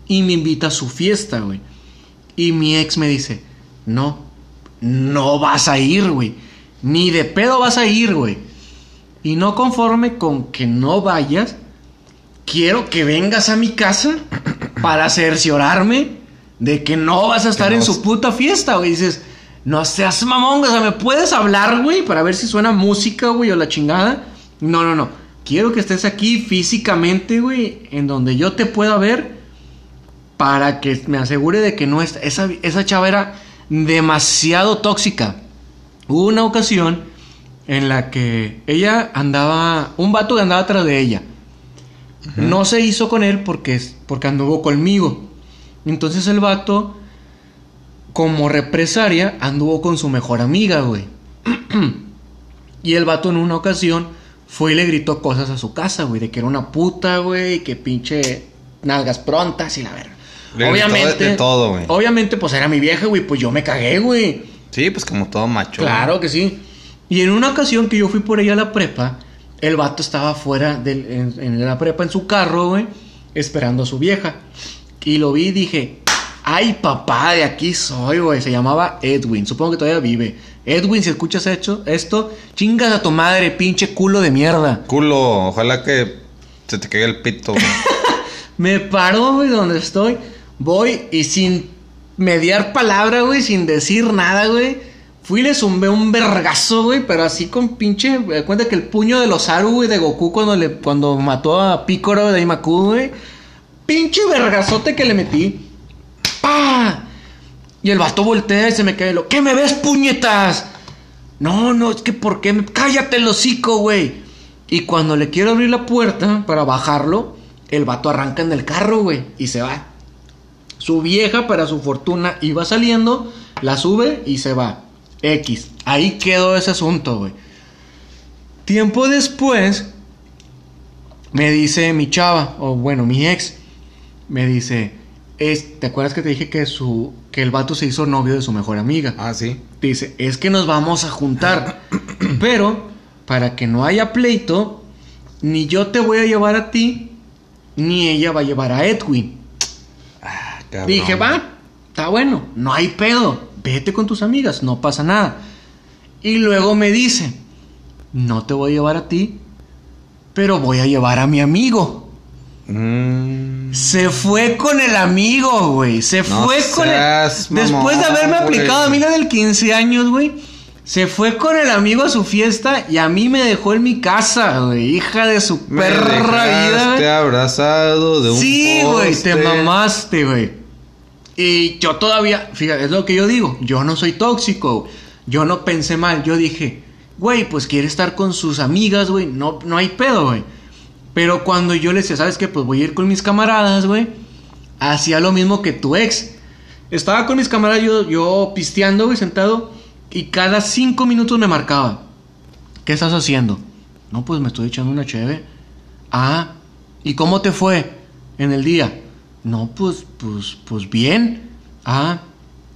Y me invita a su fiesta, güey. Y mi ex me dice, no, no vas a ir, güey. Ni de pedo vas a ir, güey. Y no conforme con que no vayas, quiero que vengas a mi casa para cerciorarme de que no vas a estar en su puta fiesta, güey. Dices, no seas mamón, o sea, ¿me puedes hablar, güey? Para ver si suena música, güey, o la chingada. No, no, no. Quiero que estés aquí físicamente, güey, en donde yo te pueda ver para que me asegure de que no está. Esa, esa chava era demasiado tóxica. Hubo una ocasión en la que ella andaba, un vato que andaba atrás de ella. No se hizo con él porque, es- porque anduvo conmigo. Entonces el vato, como represaria, anduvo con su mejor amiga, güey. y el vato en una ocasión fue y le gritó cosas a su casa, güey, de que era una puta, güey, que pinche nalgas prontas y la verga. Le obviamente, de- de todo, güey. Obviamente, pues era mi vieja, güey, pues yo me cagué, güey. Sí, pues como todo macho. Claro que sí. Y en una ocasión que yo fui por ella a la prepa, el vato estaba fuera del- en, en la prepa en su carro, güey, esperando a su vieja. Y lo vi y dije, ay papá, de aquí soy, güey. Se llamaba Edwin, supongo que todavía vive. Edwin, si escuchas hecho, esto, chingas a tu madre, pinche culo de mierda. Culo, ojalá que se te caiga el pito. güey. Me paro, güey, donde estoy. Voy y sin mediar palabra, güey, sin decir nada, güey. Fui y le zumbé un vergazo, güey, pero así con pinche. Cuenta que el puño de los Aru, güey, de Goku cuando, le, cuando mató a Picoro de Imaku, güey. Pinche vergazote que le metí. ¡Pah! Y el vato voltea y se me cae lo. ¿Qué me ves, puñetas? No, no, es que ¿por qué? Cállate el hocico, güey. Y cuando le quiero abrir la puerta para bajarlo, el vato arranca en el carro, güey, y se va. Su vieja, para su fortuna, iba saliendo, la sube y se va. X. Ahí quedó ese asunto, güey. Tiempo después, me dice mi chava, o bueno, mi ex, me dice, es, ¿te acuerdas que te dije que su, que el vato se hizo novio de su mejor amiga? ah, sí. Dice, es que nos vamos a juntar. Pero, para que no haya pleito, ni yo te voy a llevar a ti, ni ella va a llevar a Edwin. Cabrón. Dije, va, está bueno, no hay pedo. Vete con tus amigas, no pasa nada. Y luego me dice, no te voy a llevar a ti, pero voy a llevar a mi amigo. Mm. Se fue con el amigo, güey. Se No fue con el. Después de haberme aplicado a mí la del 15 años, güey. Se fue con el amigo a su fiesta y a mí me dejó en mi casa, güey. Hija de su Me perra vida, güey. abrazado de un Sí, güey, te mamaste, güey. Y yo todavía, fíjate, es lo que yo digo, yo no soy tóxico, yo no pensé mal, yo dije, güey, pues quiere estar con sus amigas, güey, no, no hay pedo, güey. Pero cuando yo le decía, ¿sabes qué? Pues voy a ir con mis camaradas, güey, hacía lo mismo que tu ex. Estaba con mis camaradas yo, yo pisteando, güey, sentado, y cada cinco minutos me marcaba. ¿Qué estás haciendo? No, pues me estoy echando una cheve. Ah, ¿y cómo te fue en el día? No, pues, pues, pues bien. Ah,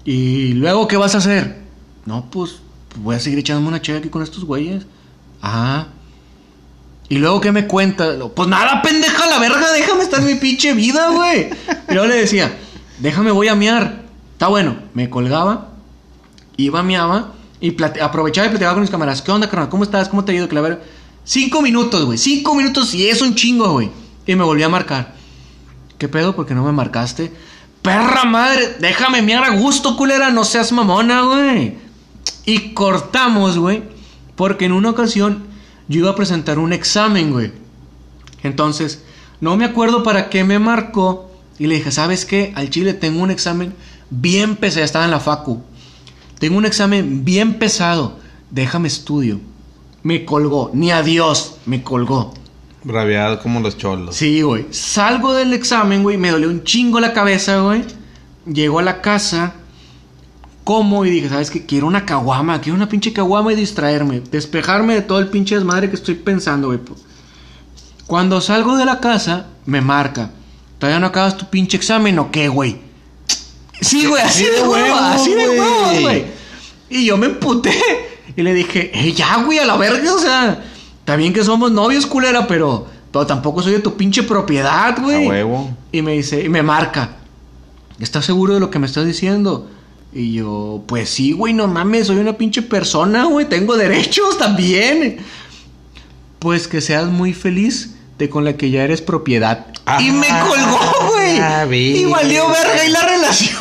¿y luego qué vas a hacer? No, pues, voy a seguir echándome una cheve aquí con estos güeyes. Ah, ¿y luego qué me cuentas? Pues nada, pendeja, la verga, déjame estar en mi pinche vida, güey. Y yo le decía, déjame, voy a miar. Está bueno, me colgaba, iba, miaba y aprovechaba y platicaba con mis camaradas. ¿Qué onda, carnal? ¿Cómo estás? ¿Cómo te ha ido? Que la. Cinco minutos, güey. Cinco minutos y es un chingo, güey. Y me volví a marcar. ¿Qué pedo? ¿Por qué no me marcaste? Perra madre, déjame miar a gusto, culera, no seas mamona, güey. Y cortamos, güey. Porque en una ocasión yo iba a presentar un examen, güey. Entonces, no me acuerdo para qué me marcó. Y le dije, ¿sabes qué? Al chile tengo un examen bien pesado. Estaba en la facu. Tengo un examen bien pesado. Déjame estudio. Me colgó. Ni adiós. Me colgó. Rabiado como los cholos. Sí, güey. Salgo del examen, güey. Me dolió un chingo la cabeza, güey. Llego a la casa. Como y dije, ¿sabes qué? Quiero una caguama. Quiero una pinche caguama y distraerme. Despejarme de todo el pinche desmadre que estoy pensando, güey. Cuando salgo de la casa, me marca. ¿Todavía no acabas tu pinche examen o qué, güey? Sí, güey, así de huevos, así de güey. huevos, güey. Y yo me emputé. Y le dije, eh, ya, güey, a la verga, o sea. Está bien que somos novios, culera, pero, pero tampoco soy de tu pinche propiedad, güey. A huevo. Y me dice, y me marca. ¿Estás seguro de lo que me estás diciendo? Y yo, pues sí, güey, no mames, soy una pinche persona, güey, tengo derechos también. Pues que seas muy feliz de con la que ya eres propiedad. Ah, y me colgó, güey. ah, y valió verga. y la relación,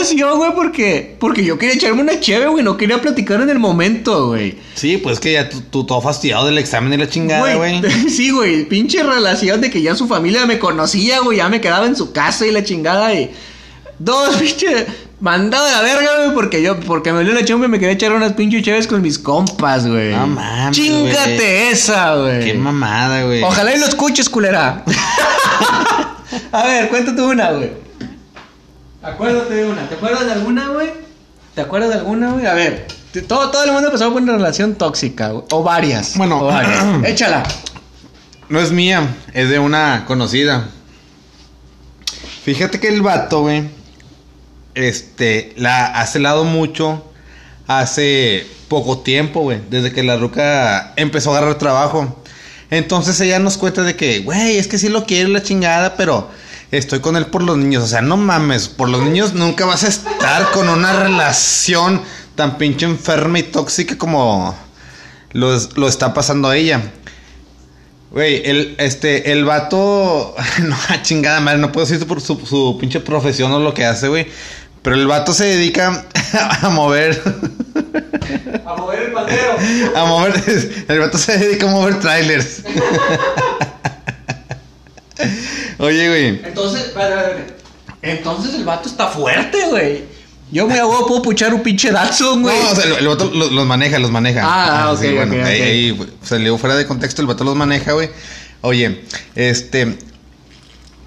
güey, porque porque yo quería echarme una cheve, güey, no quería platicar en el momento, güey. Sí, pues que ya tú, tú todo fastidiado del examen y la chingada, güey. Sí, güey, pinche relación de que ya su familia me conocía, güey, ya me quedaba en su casa y la chingada y dos pinche mandado a la verga, güey, porque yo porque me dolió la chumba y me quería echar unas pinches cheves con mis compas, güey. No mames, Chingate esa, güey. Qué mamada, güey. Ojalá y lo escuches, culera. a ver, cuéntate una, güey. Acuérdate de una. ¿Te acuerdas de alguna, güey? ¿Te acuerdas de alguna, güey? A ver. Todo, todo el mundo empezó con una relación tóxica, güey. O varias. Bueno. O varias. Échala. No es mía, es de una conocida. Fíjate que el vato, güey, este, la ha celado mucho hace poco tiempo, güey, desde que la ruca empezó a agarrar trabajo. Entonces ella nos cuenta de que, güey, es que sí lo quiere la chingada, pero estoy con él por los niños. O sea, no mames, por los niños nunca vas a estar con una relación tan pinche enferma y tóxica como lo, lo está pasando ella. Güey, el, este, el vato. No, chingada madre, no puedo decir por su, su pinche profesión o lo que hace, güey. Pero el vato se dedica a mover. A mover el pandero. A mover. El vato se dedica a mover trailers. Oye, güey. Entonces, entonces el vato está fuerte, güey. Yo a huevo puedo puchar un pinche Datsun, güey. No, o sea, el, el vato lo- los maneja, los maneja. Ah, ok, ok, bueno, ok. ahí, ahí, salió fuera de contexto, el vato los maneja, güey. Oye, este.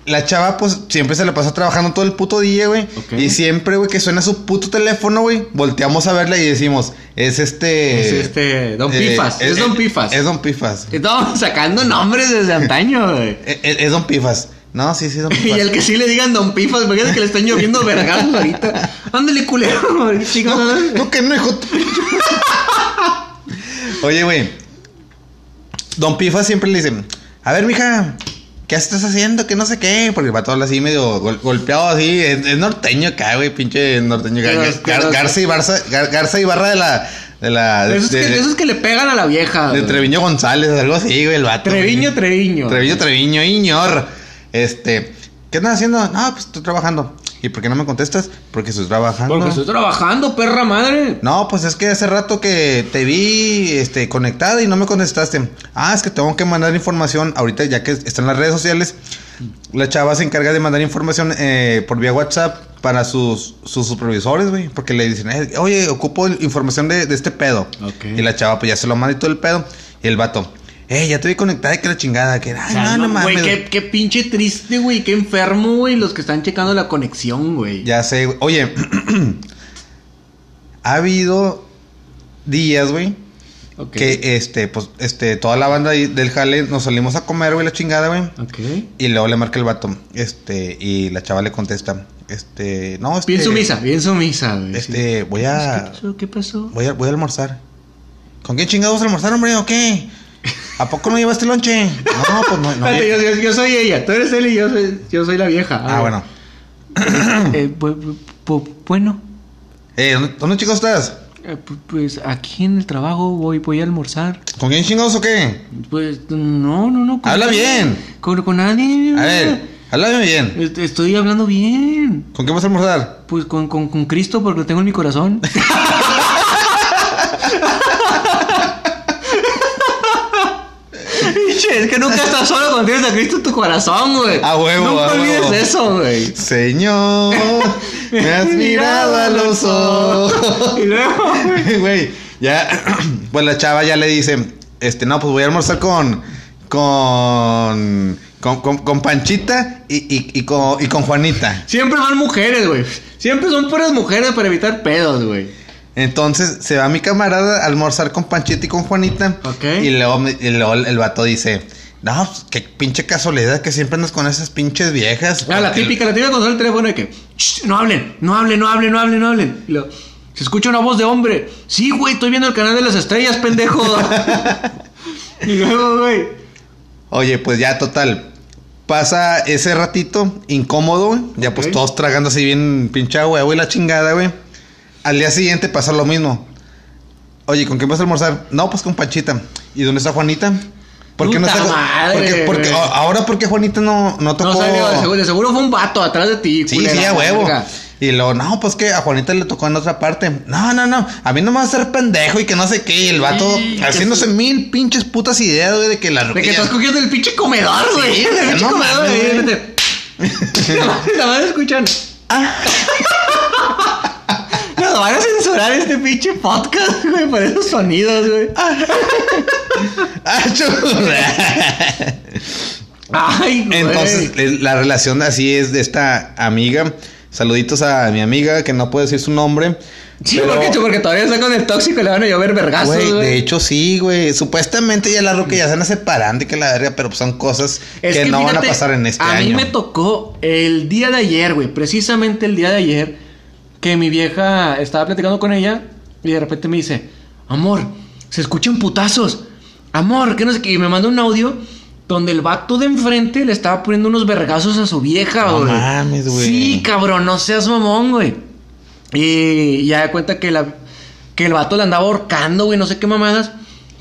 La chava, pues, siempre se la pasa trabajando todo el puto día, güey. Y siempre, güey, que suena su puto teléfono, güey. Volteamos a verla y decimos, es este. Es este, Don eh, Pifas, es Don Pifas. Es Don Pifas. Estamos sacando nombres desde antaño, güey. Es, Don Pifas. No, sí, sí, Don Y Pifas. el que sí le digan Don Pifas, imagínate que le están lloviendo vergazos ahorita. Ándale, culero. Chicos, No, no, que no, hijo. Oye, güey. Don Pifa siempre le dice: A ver, mija, ¿qué estás haciendo? Que no sé qué. Porque el vato habla así medio gol- golpeado así. Es, es norteño acá, güey, pinche norteño. Gar- Gar- Garza y Barza, Gar- Garza y Barra de la. De la. De esos, de- que, de esos que le pegan a la vieja. de güey. Treviño González, algo así, güey, el vato. Treviño, güey. Treviño. Treviño, Treviño, Iñor. Este, ¿qué andas haciendo? No, pues estoy trabajando. ¿Y por qué no me contestas? Porque estoy trabajando. Porque estoy trabajando, perra madre. No, pues es que hace rato que te vi este, conectada y no me contestaste. Ah, es que tengo que mandar información. Ahorita, ya que están las redes sociales, la chava se encarga de mandar información eh, por vía WhatsApp para sus, sus supervisores, güey. Porque le dicen, eh, oye, ocupo información de, de este pedo. Y la chava, pues ya se lo manda y todo el pedo. Y el vato, eh, ya te vi conectada que la chingada. Que, ay, O sea, no, no no, güey, mames. qué, qué pinche triste, güey, qué enfermo, güey, los que están checando la conexión, güey. Ya sé, güey. Oye, ha habido días, güey. Ok. Que este, pues, este, toda la banda del jale nos salimos a comer, güey, la chingada, güey. Ok. Y luego le marca el vato. Este, y la chava le contesta. Este, no, este. Bien sumisa, bien sumisa, güey. Este, voy a. ¿Qué pasó? ¿Qué pasó? Voy a, voy a almorzar. ¿Con quién chingados almorzar, hombre, o qué? ¿A poco no llevaste lonche? No, pues no. no yo, yo- yo soy ella, tú eres él y yo soy, yo soy la vieja. ah, bueno. Eh, bu- bu- bu- bueno, Eh, ¿dónde, dónde chicos estás? eh, pu- pues aquí en el trabajo voy, voy a almorzar. ¿Con quién chingados o qué? Pues no, no, no. con Habla nadie. bien. Con, con nadie. A ver, háblame bien. Est- Estoy hablando bien. ¿Con quién vas a almorzar? Pues con, con, con Cristo porque lo tengo en mi corazón. Pinche, es que nunca estás solo cuando tienes a Cristo en tu corazón, güey. A huevo, Nunca a olvides huevo. eso, güey. Señor, me has mirado a los ojos. Y luego, güey. Güey, ya, pues la chava ya le dice, este, no, pues voy a almorzar con, con, con, con, con Panchita y, y, y con, y con Juanita. Siempre son mujeres, güey. Siempre son puras mujeres para evitar pedos, güey. Entonces se va mi camarada a almorzar con Panchita y con Juanita. Ok. Y luego, me- y luego el vato dice, no, pues, qué pinche casualidad que siempre andas con esas pinches viejas. Ah, la típica, la típica cuando sale el teléfono de que "Shh, no hablen, no hablen, no hablen, no hablen, no hablen. Y luego, se escucha una voz de hombre. Sí, güey, estoy viendo el canal de las estrellas, pendejo. y luego, güey. Oye, pues ya total. Pasa ese ratito incómodo. Ya pues todos tragando así bien pinchado, güey, güey, la chingada, güey. Al día siguiente pasa lo mismo. Oye, ¿con quién vas a almorzar? No, pues con Panchita. ¿Y dónde está Juanita? ¿Por qué no está? madre, porque, porque, ahora porque Juanita no, no tocó. No salió, de seguro, de seguro fue un vato atrás de ti. Sí, culera, sí, a huevo. Y luego, no, pues que a Juanita le tocó en otra parte. No, no, no. A mí no me va a hacer pendejo y que no sé qué. Y el vato Sí, haciéndose mil pinches putas ideas, güey, de que la De que estás cogiendo el pinche comedor, güey. Sí, el pinche no comedor, güey. güey. Vete. La van a escuchar. Nos van a censurar este pinche podcast, güey, por esos sonidos, güey. Ah. Ay, güey. Entonces, eh, la relación así es de esta amiga. Saluditos a mi amiga, que no puedo decir su nombre. Sí, pero- porque, porque todavía está con el tóxico y le van a llover vergazos, Güey, de hecho sí, güey. Supuestamente ya la ruca ya se anda separando y que la verga, pero pues son cosas Es que, no van a pasar en este a año. mí me tocó el día de ayer, güey. Precisamente el día de ayer. Que mi vieja estaba platicando con ella. Y de repente me dice: Amor, se escuchan putazos. Amor, que no sé qué. Y me manda un audio. Donde el vato de enfrente le estaba poniendo unos vergazos a su vieja, No güey. mames, güey. Sí, cabrón, no seas mamón, güey. Y ya de cuenta que, la, que el vato le andaba ahorcando, güey, no sé qué mamadas.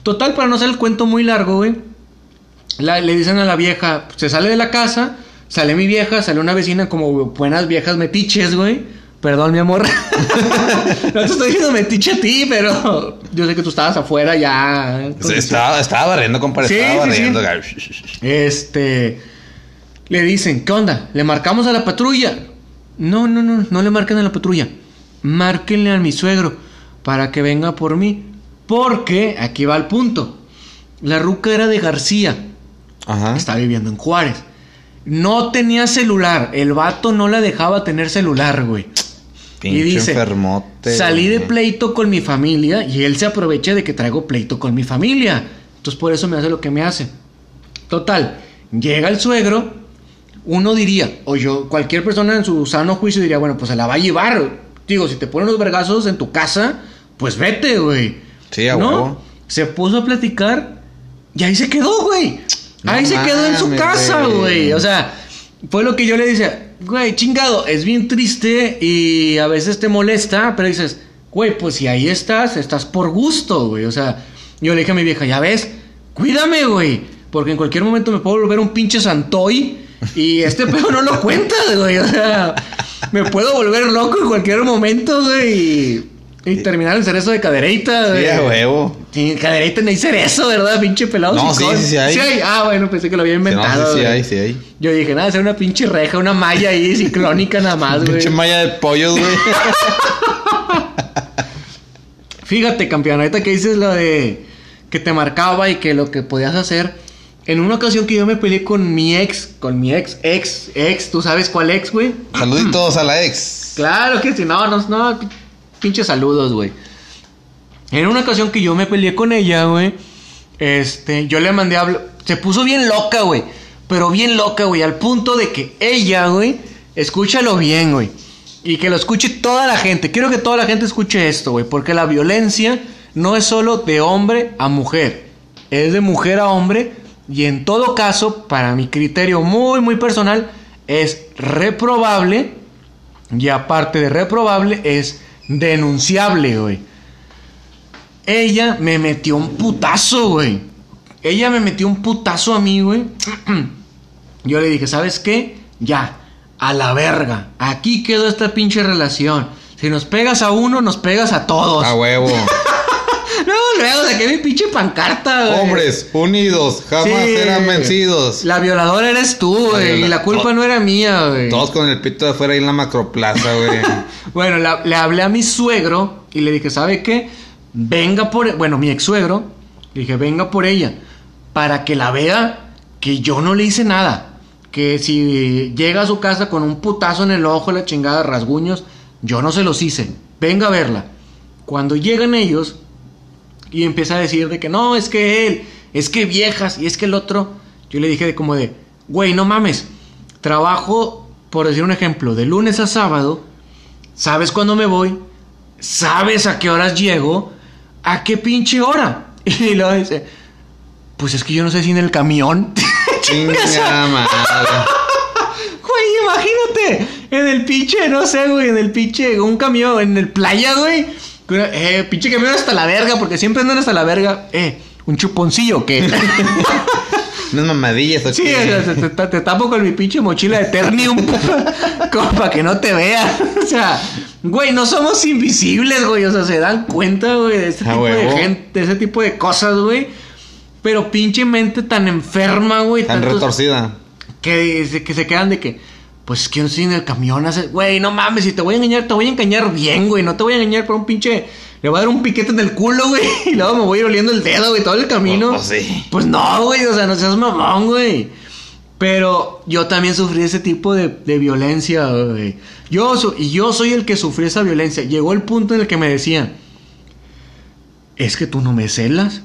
Total, para no hacer el cuento muy largo, güey. La- le dicen a la vieja, se sale de la casa, sale mi vieja, sale una vecina como buenas viejas metiches, güey. Perdón, mi amor. no te estoy diciendo metiche a ti, pero yo sé que tú estabas afuera ya. Estaba, estaba barriendo, compadre. Sí, estaba sí, barriendo. sí. Este. Le dicen, ¿qué onda? ¿Le marcamos a la patrulla? No, no, no, no le marquen a la patrulla. Márquenle a mi suegro para que venga por mí. Porque, aquí va el punto. La ruca era de García. Ajá. Está viviendo en Juárez. No tenía celular. El vato no la dejaba tener celular, güey. Pinche y dice, enfermote. salí de pleito con mi familia y él se aprovecha de que traigo pleito con mi familia. Entonces por eso me hace lo que me hace. Total, llega el suegro, uno diría, o yo, cualquier persona en su sano juicio diría, bueno, pues se la va a llevar. Digo, si te ponen los vergazos en tu casa, pues vete, güey. Sí, a ¿No? huevo. Se puso a platicar y ahí se quedó, güey. No ahí se quedó en su casa, güey. O sea, fue lo que yo le decía, güey, chingado, es bien triste y a veces te molesta, pero dices, güey, pues si ahí estás, estás por gusto, güey. O sea, yo le dije a mi vieja, ya ves, cuídame, güey. Porque en cualquier momento me puedo volver un pinche santoy y este pedo no lo cuentas, güey. O sea, me puedo volver loco en cualquier momento, güey. Y, y terminar el cerezo de cadereita, güey. Sí, a huevo. Sí, cadereita no hay cerezo, ¿verdad? Pinche pelado. No, sí, sí, sí hay. Ah, bueno, pensé que lo había Sí, inventado. no, sí, sí hay, sí hay. Yo dije, nada, hacer una pinche reja, una malla ahí ciclónica nada más, güey. Pinche malla de pollos, güey. Fíjate, campeón, ahorita que dices lo de que te marcaba y que lo que podías hacer. En una ocasión que yo me peleé con mi ex, con mi ex, ex, ex, ¿tú sabes cuál ex, güey? Saluditos a la ex. Claro que sí, no, no, no, pinches saludos, güey. En una ocasión que yo me peleé con ella, güey, este, yo le mandé a hablar, se puso bien loca, güey, pero bien loca, güey, al punto de que ella, güey, escúchalo bien, güey, y que lo escuche toda la gente. Quiero que toda la gente escuche esto, güey, porque la violencia no es solo de hombre a mujer, es de mujer a hombre, y en todo caso, para mi criterio muy, muy personal, es reprobable y aparte de reprobable, es denunciable, güey. Ella me metió un putazo, güey. Ella me metió un putazo a mí, güey. Yo le dije, ¿sabes qué? Ya, a la verga. Aquí quedó esta pinche relación. Si nos pegas a uno, nos pegas a todos. A huevo. Luego saqué mi pinche pancarta, güey. Hombres unidos, jamás Sí. serán vencidos. La violadora eres tú, güey. viola- Y la culpa no era mía, güey. Todos con el pito de afuera ahí en la macroplaza, güey. Bueno, la- le hablé a mi suegro y le dije, ¿sabe qué? Venga por... e-". Bueno, mi ex suegro. Le dije, venga por ella. Para que la vea que yo no le hice nada. Que si llega a su casa con un putazo en el ojo, la chingada, rasguños, yo no se los hice. Venga a verla. Cuando llegan ellos y empieza a decir de que no, es que él, es que viejas y es que el otro, yo le dije de como de, güey, no mames, trabajo, por decir un ejemplo, de lunes a sábado, sabes cuándo me voy, sabes a qué horas llego, a qué pinche hora. Y luego dice, pues es que yo no sé si en el camión. Chinga. Güey, imagínate, en el pinche, no sé, güey, en el pinche, un camión, en el playa, güey. Eh, pinche camión hasta la verga, porque siempre andan hasta la verga. Eh, un chuponcillo, ¿qué? Unas mamadillas, ¿o Sí, o sea, te, tapo con mi pinche mochila de Ternium como para que no te vean. O sea, güey, no somos invisibles, güey. O sea, se dan cuenta, güey, de Ah, tipo de gente, de ese tipo de cosas, güey. Pero pinche mente tan enferma, güey. Tan tantos- retorcida. que, que se quedan de que, pues que estoy en el camión. hace- Güey, no mames, si te voy a engañar, te voy a engañar bien, güey. No te voy a engañar por un pinche. Le voy a dar un piquete en el culo, güey. Y luego me voy a ir oliendo el dedo, güey, todo el camino. Pues, pues, sí. Pues no, güey, o sea, no seas mamón, güey. Pero yo también sufrí ese tipo de, de violencia, güey. Yo, y yo soy el que sufrí esa violencia. Llegó el punto en el que me decían, es que tú no me celas.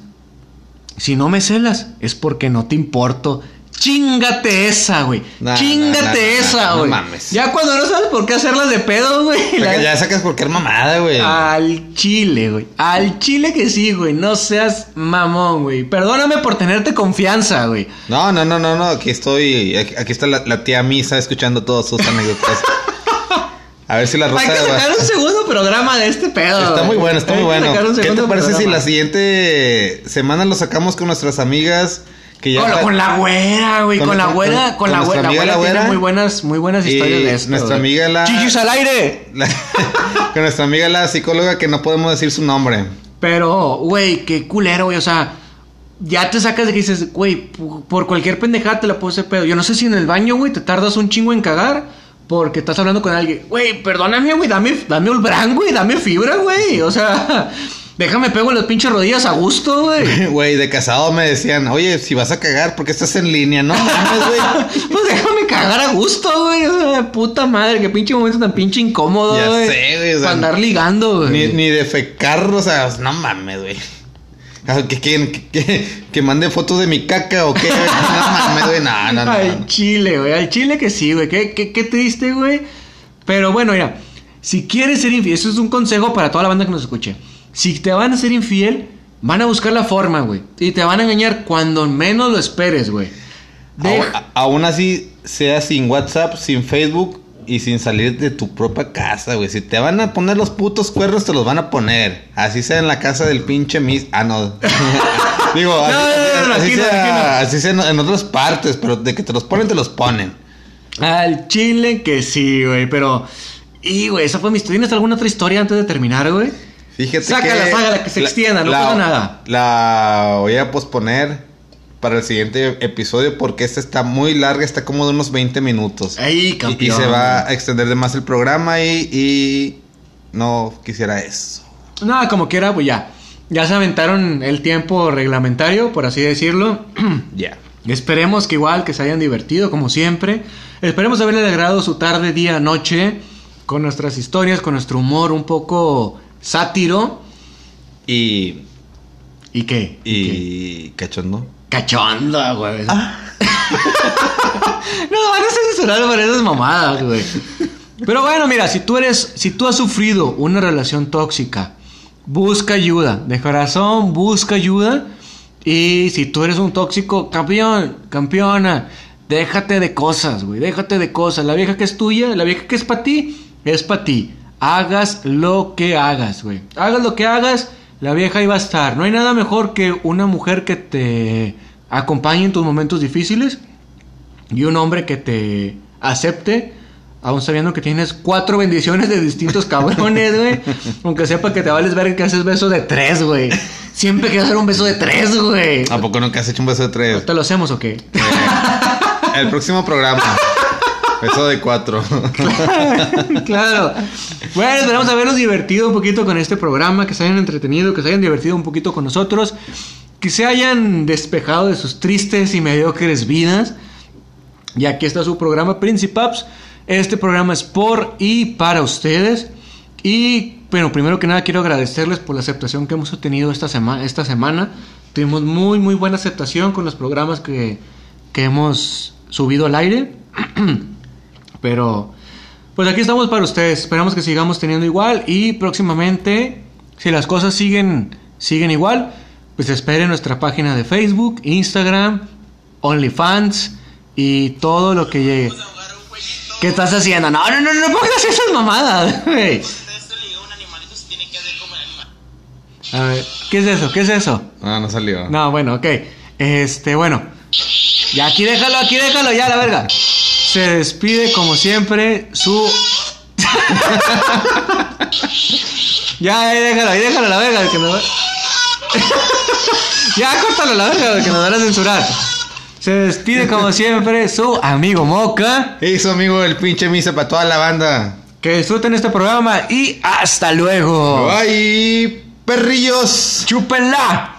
Si no me celas, es porque no te importo. Chingate esa, güey. Nah, Chingate nah, nah, esa, nah, no güey. mames. ya cuando no sabes por qué hacerlas de pedo, güey. La- ya sacas cualquier mamada, güey. al chile, güey. Al chile que sí, güey. No seas mamón, güey. Perdóname por tenerte confianza, güey. No, no, no, no, no. Aquí estoy. Aquí, aquí está la, la tía Misa escuchando todas sus anécdotas. A ver si la Hay rosa que sacar un segundo programa de este pedo. Está muy güey. bueno, está Hay muy bueno. ¿Qué te parece si la siguiente semana lo sacamos con nuestras amigas que ya Con, con la güera, güey. Con, Con- la con- güera, con con, la güera. La güera tiene güera. muy buenas, muy buenas historias de esto. nuestra güey. amiga la- Chichis al aire. la- con nuestra amiga la psicóloga que no podemos decir su nombre. Pero, güey, qué culero, güey. O sea, ya te sacas de que dices, güey, por cualquier pendejada te la puedo hacer pedo. Yo no sé si en el baño, güey, te tardas un chingo en cagar. Porque estás hablando con alguien. Güey, perdóname, güey, dame, dame Olbran, güey, dame fibra, güey. O sea, déjame pego en las pinches rodillas a gusto, güey. Güey, de casado me decían, oye, si vas a cagar, ¿por qué estás en línea? No mames, güey. Pues déjame cagar a gusto, güey. O sea, puta madre, qué pinche momento tan pinche incómodo, Ya güey. sé, güey, o sea, Para andar ligando, güey. Ni, ni de fecar, o sea, no mames, güey. Ah, ¿Que, que, que, que mande fotos de mi caca o qué? No mames, güey, no, no, no. Al chile, güey. Al chile que sí, güey. Qué, qué, qué triste, güey. Pero bueno, mira. Si quieres ser infiel, eso es un consejo para toda la banda que nos escuche. Si te van a ser infiel, van a buscar la forma, güey. Y te van a engañar cuando menos lo esperes, güey. Aún, así, sea sin WhatsApp, sin Facebook, y sin salir de tu propia casa, güey. Si te van a poner los putos cuernos, te los van a poner. Así sea en la casa del pinche mis. Ah, no. Digo, No, así, no, así sea, así sea en otras partes, pero de que te los ponen, te los ponen. Al chile que sí, güey, pero... Y, güey, esa fue mi historia. ¿Tienes alguna otra historia antes de terminar, güey? Fíjate Sácala, que... sácala, que se extienda, no pasa nada. La voy a posponer para el siguiente episodio porque esta está muy larga, está como de unos 20 minutos. Ey, Y- y, campeón. se va a extender de más el programa y, y no quisiera eso. No, como quiera, pues ya. Ya se aventaron el tiempo reglamentario, por así decirlo. Ya. Esperemos que igual que se hayan divertido, como siempre. Esperemos haberle alegrado su tarde, día, noche, con nuestras historias, con nuestro humor un poco sátiro. Y, ¿Y qué? ¿Y qué? y cachondo. Cachondo, güey. no, van a ser censurado por esas mamadas, güey. Pero bueno, mira, si tú eres, si tú has sufrido una relación tóxica, busca ayuda. De corazón, busca ayuda. Y si tú eres un tóxico, campeón, campeona, déjate de cosas, güey. Déjate de cosas. La vieja que es tuya, la vieja que es para ti, es para ti. Hagas lo que hagas, güey. Hagas lo que hagas, la vieja ahí va a estar. No hay nada mejor que una mujer que te acompañe en tus momentos difíciles y un hombre que te acepte, aún sabiendo que tienes cuatro bendiciones de distintos cabrones, güey. Aunque sepa que te vales ver que haces beso de tres, güey. Siempre quiero hacer un beso de tres, güey. ¿A poco nunca has hecho un beso de tres? ¿Te lo hacemos o qué? Eh, el próximo programa. Beso de cuatro. claro. Bueno, esperamos habernos divertido un poquito con este programa, que se hayan entretenido, que se hayan divertido un poquito con nosotros, que se hayan despejado de sus tristes y mediocres vidas. Y aquí está su programa Principaps. Este programa es por y para ustedes. Y bueno, primero que nada quiero agradecerles por la aceptación que hemos obtenido esta, sema- esta semana. Tuvimos muy, muy buena aceptación con los programas que, que hemos subido al aire. Pero, pues aquí estamos para ustedes. Esperamos que sigamos teniendo igual. Y próximamente, si las cosas siguen, siguen igual, pues esperen nuestra página de Facebook, Instagram, OnlyFans y todo lo que llegue. ¿Qué estás haciendo? No, no, no, no pongas esas mamadas, güey. A ver, ¿qué es eso? ¿Qué es eso? No, no salió. No, bueno, ok. Este, bueno. Ya aquí déjalo, aquí déjalo, ya la verga. Se despide como siempre su. ya, ahí déjalo, ahí déjalo la verga, que nos va- ya, córtalo la verga, que nos van a censurar. Se despide como siempre su amigo Moca. Y su amigo el pinche misa para toda la banda. Que disfruten este programa y hasta luego. Bye, perrillos. ¡Chúpenla!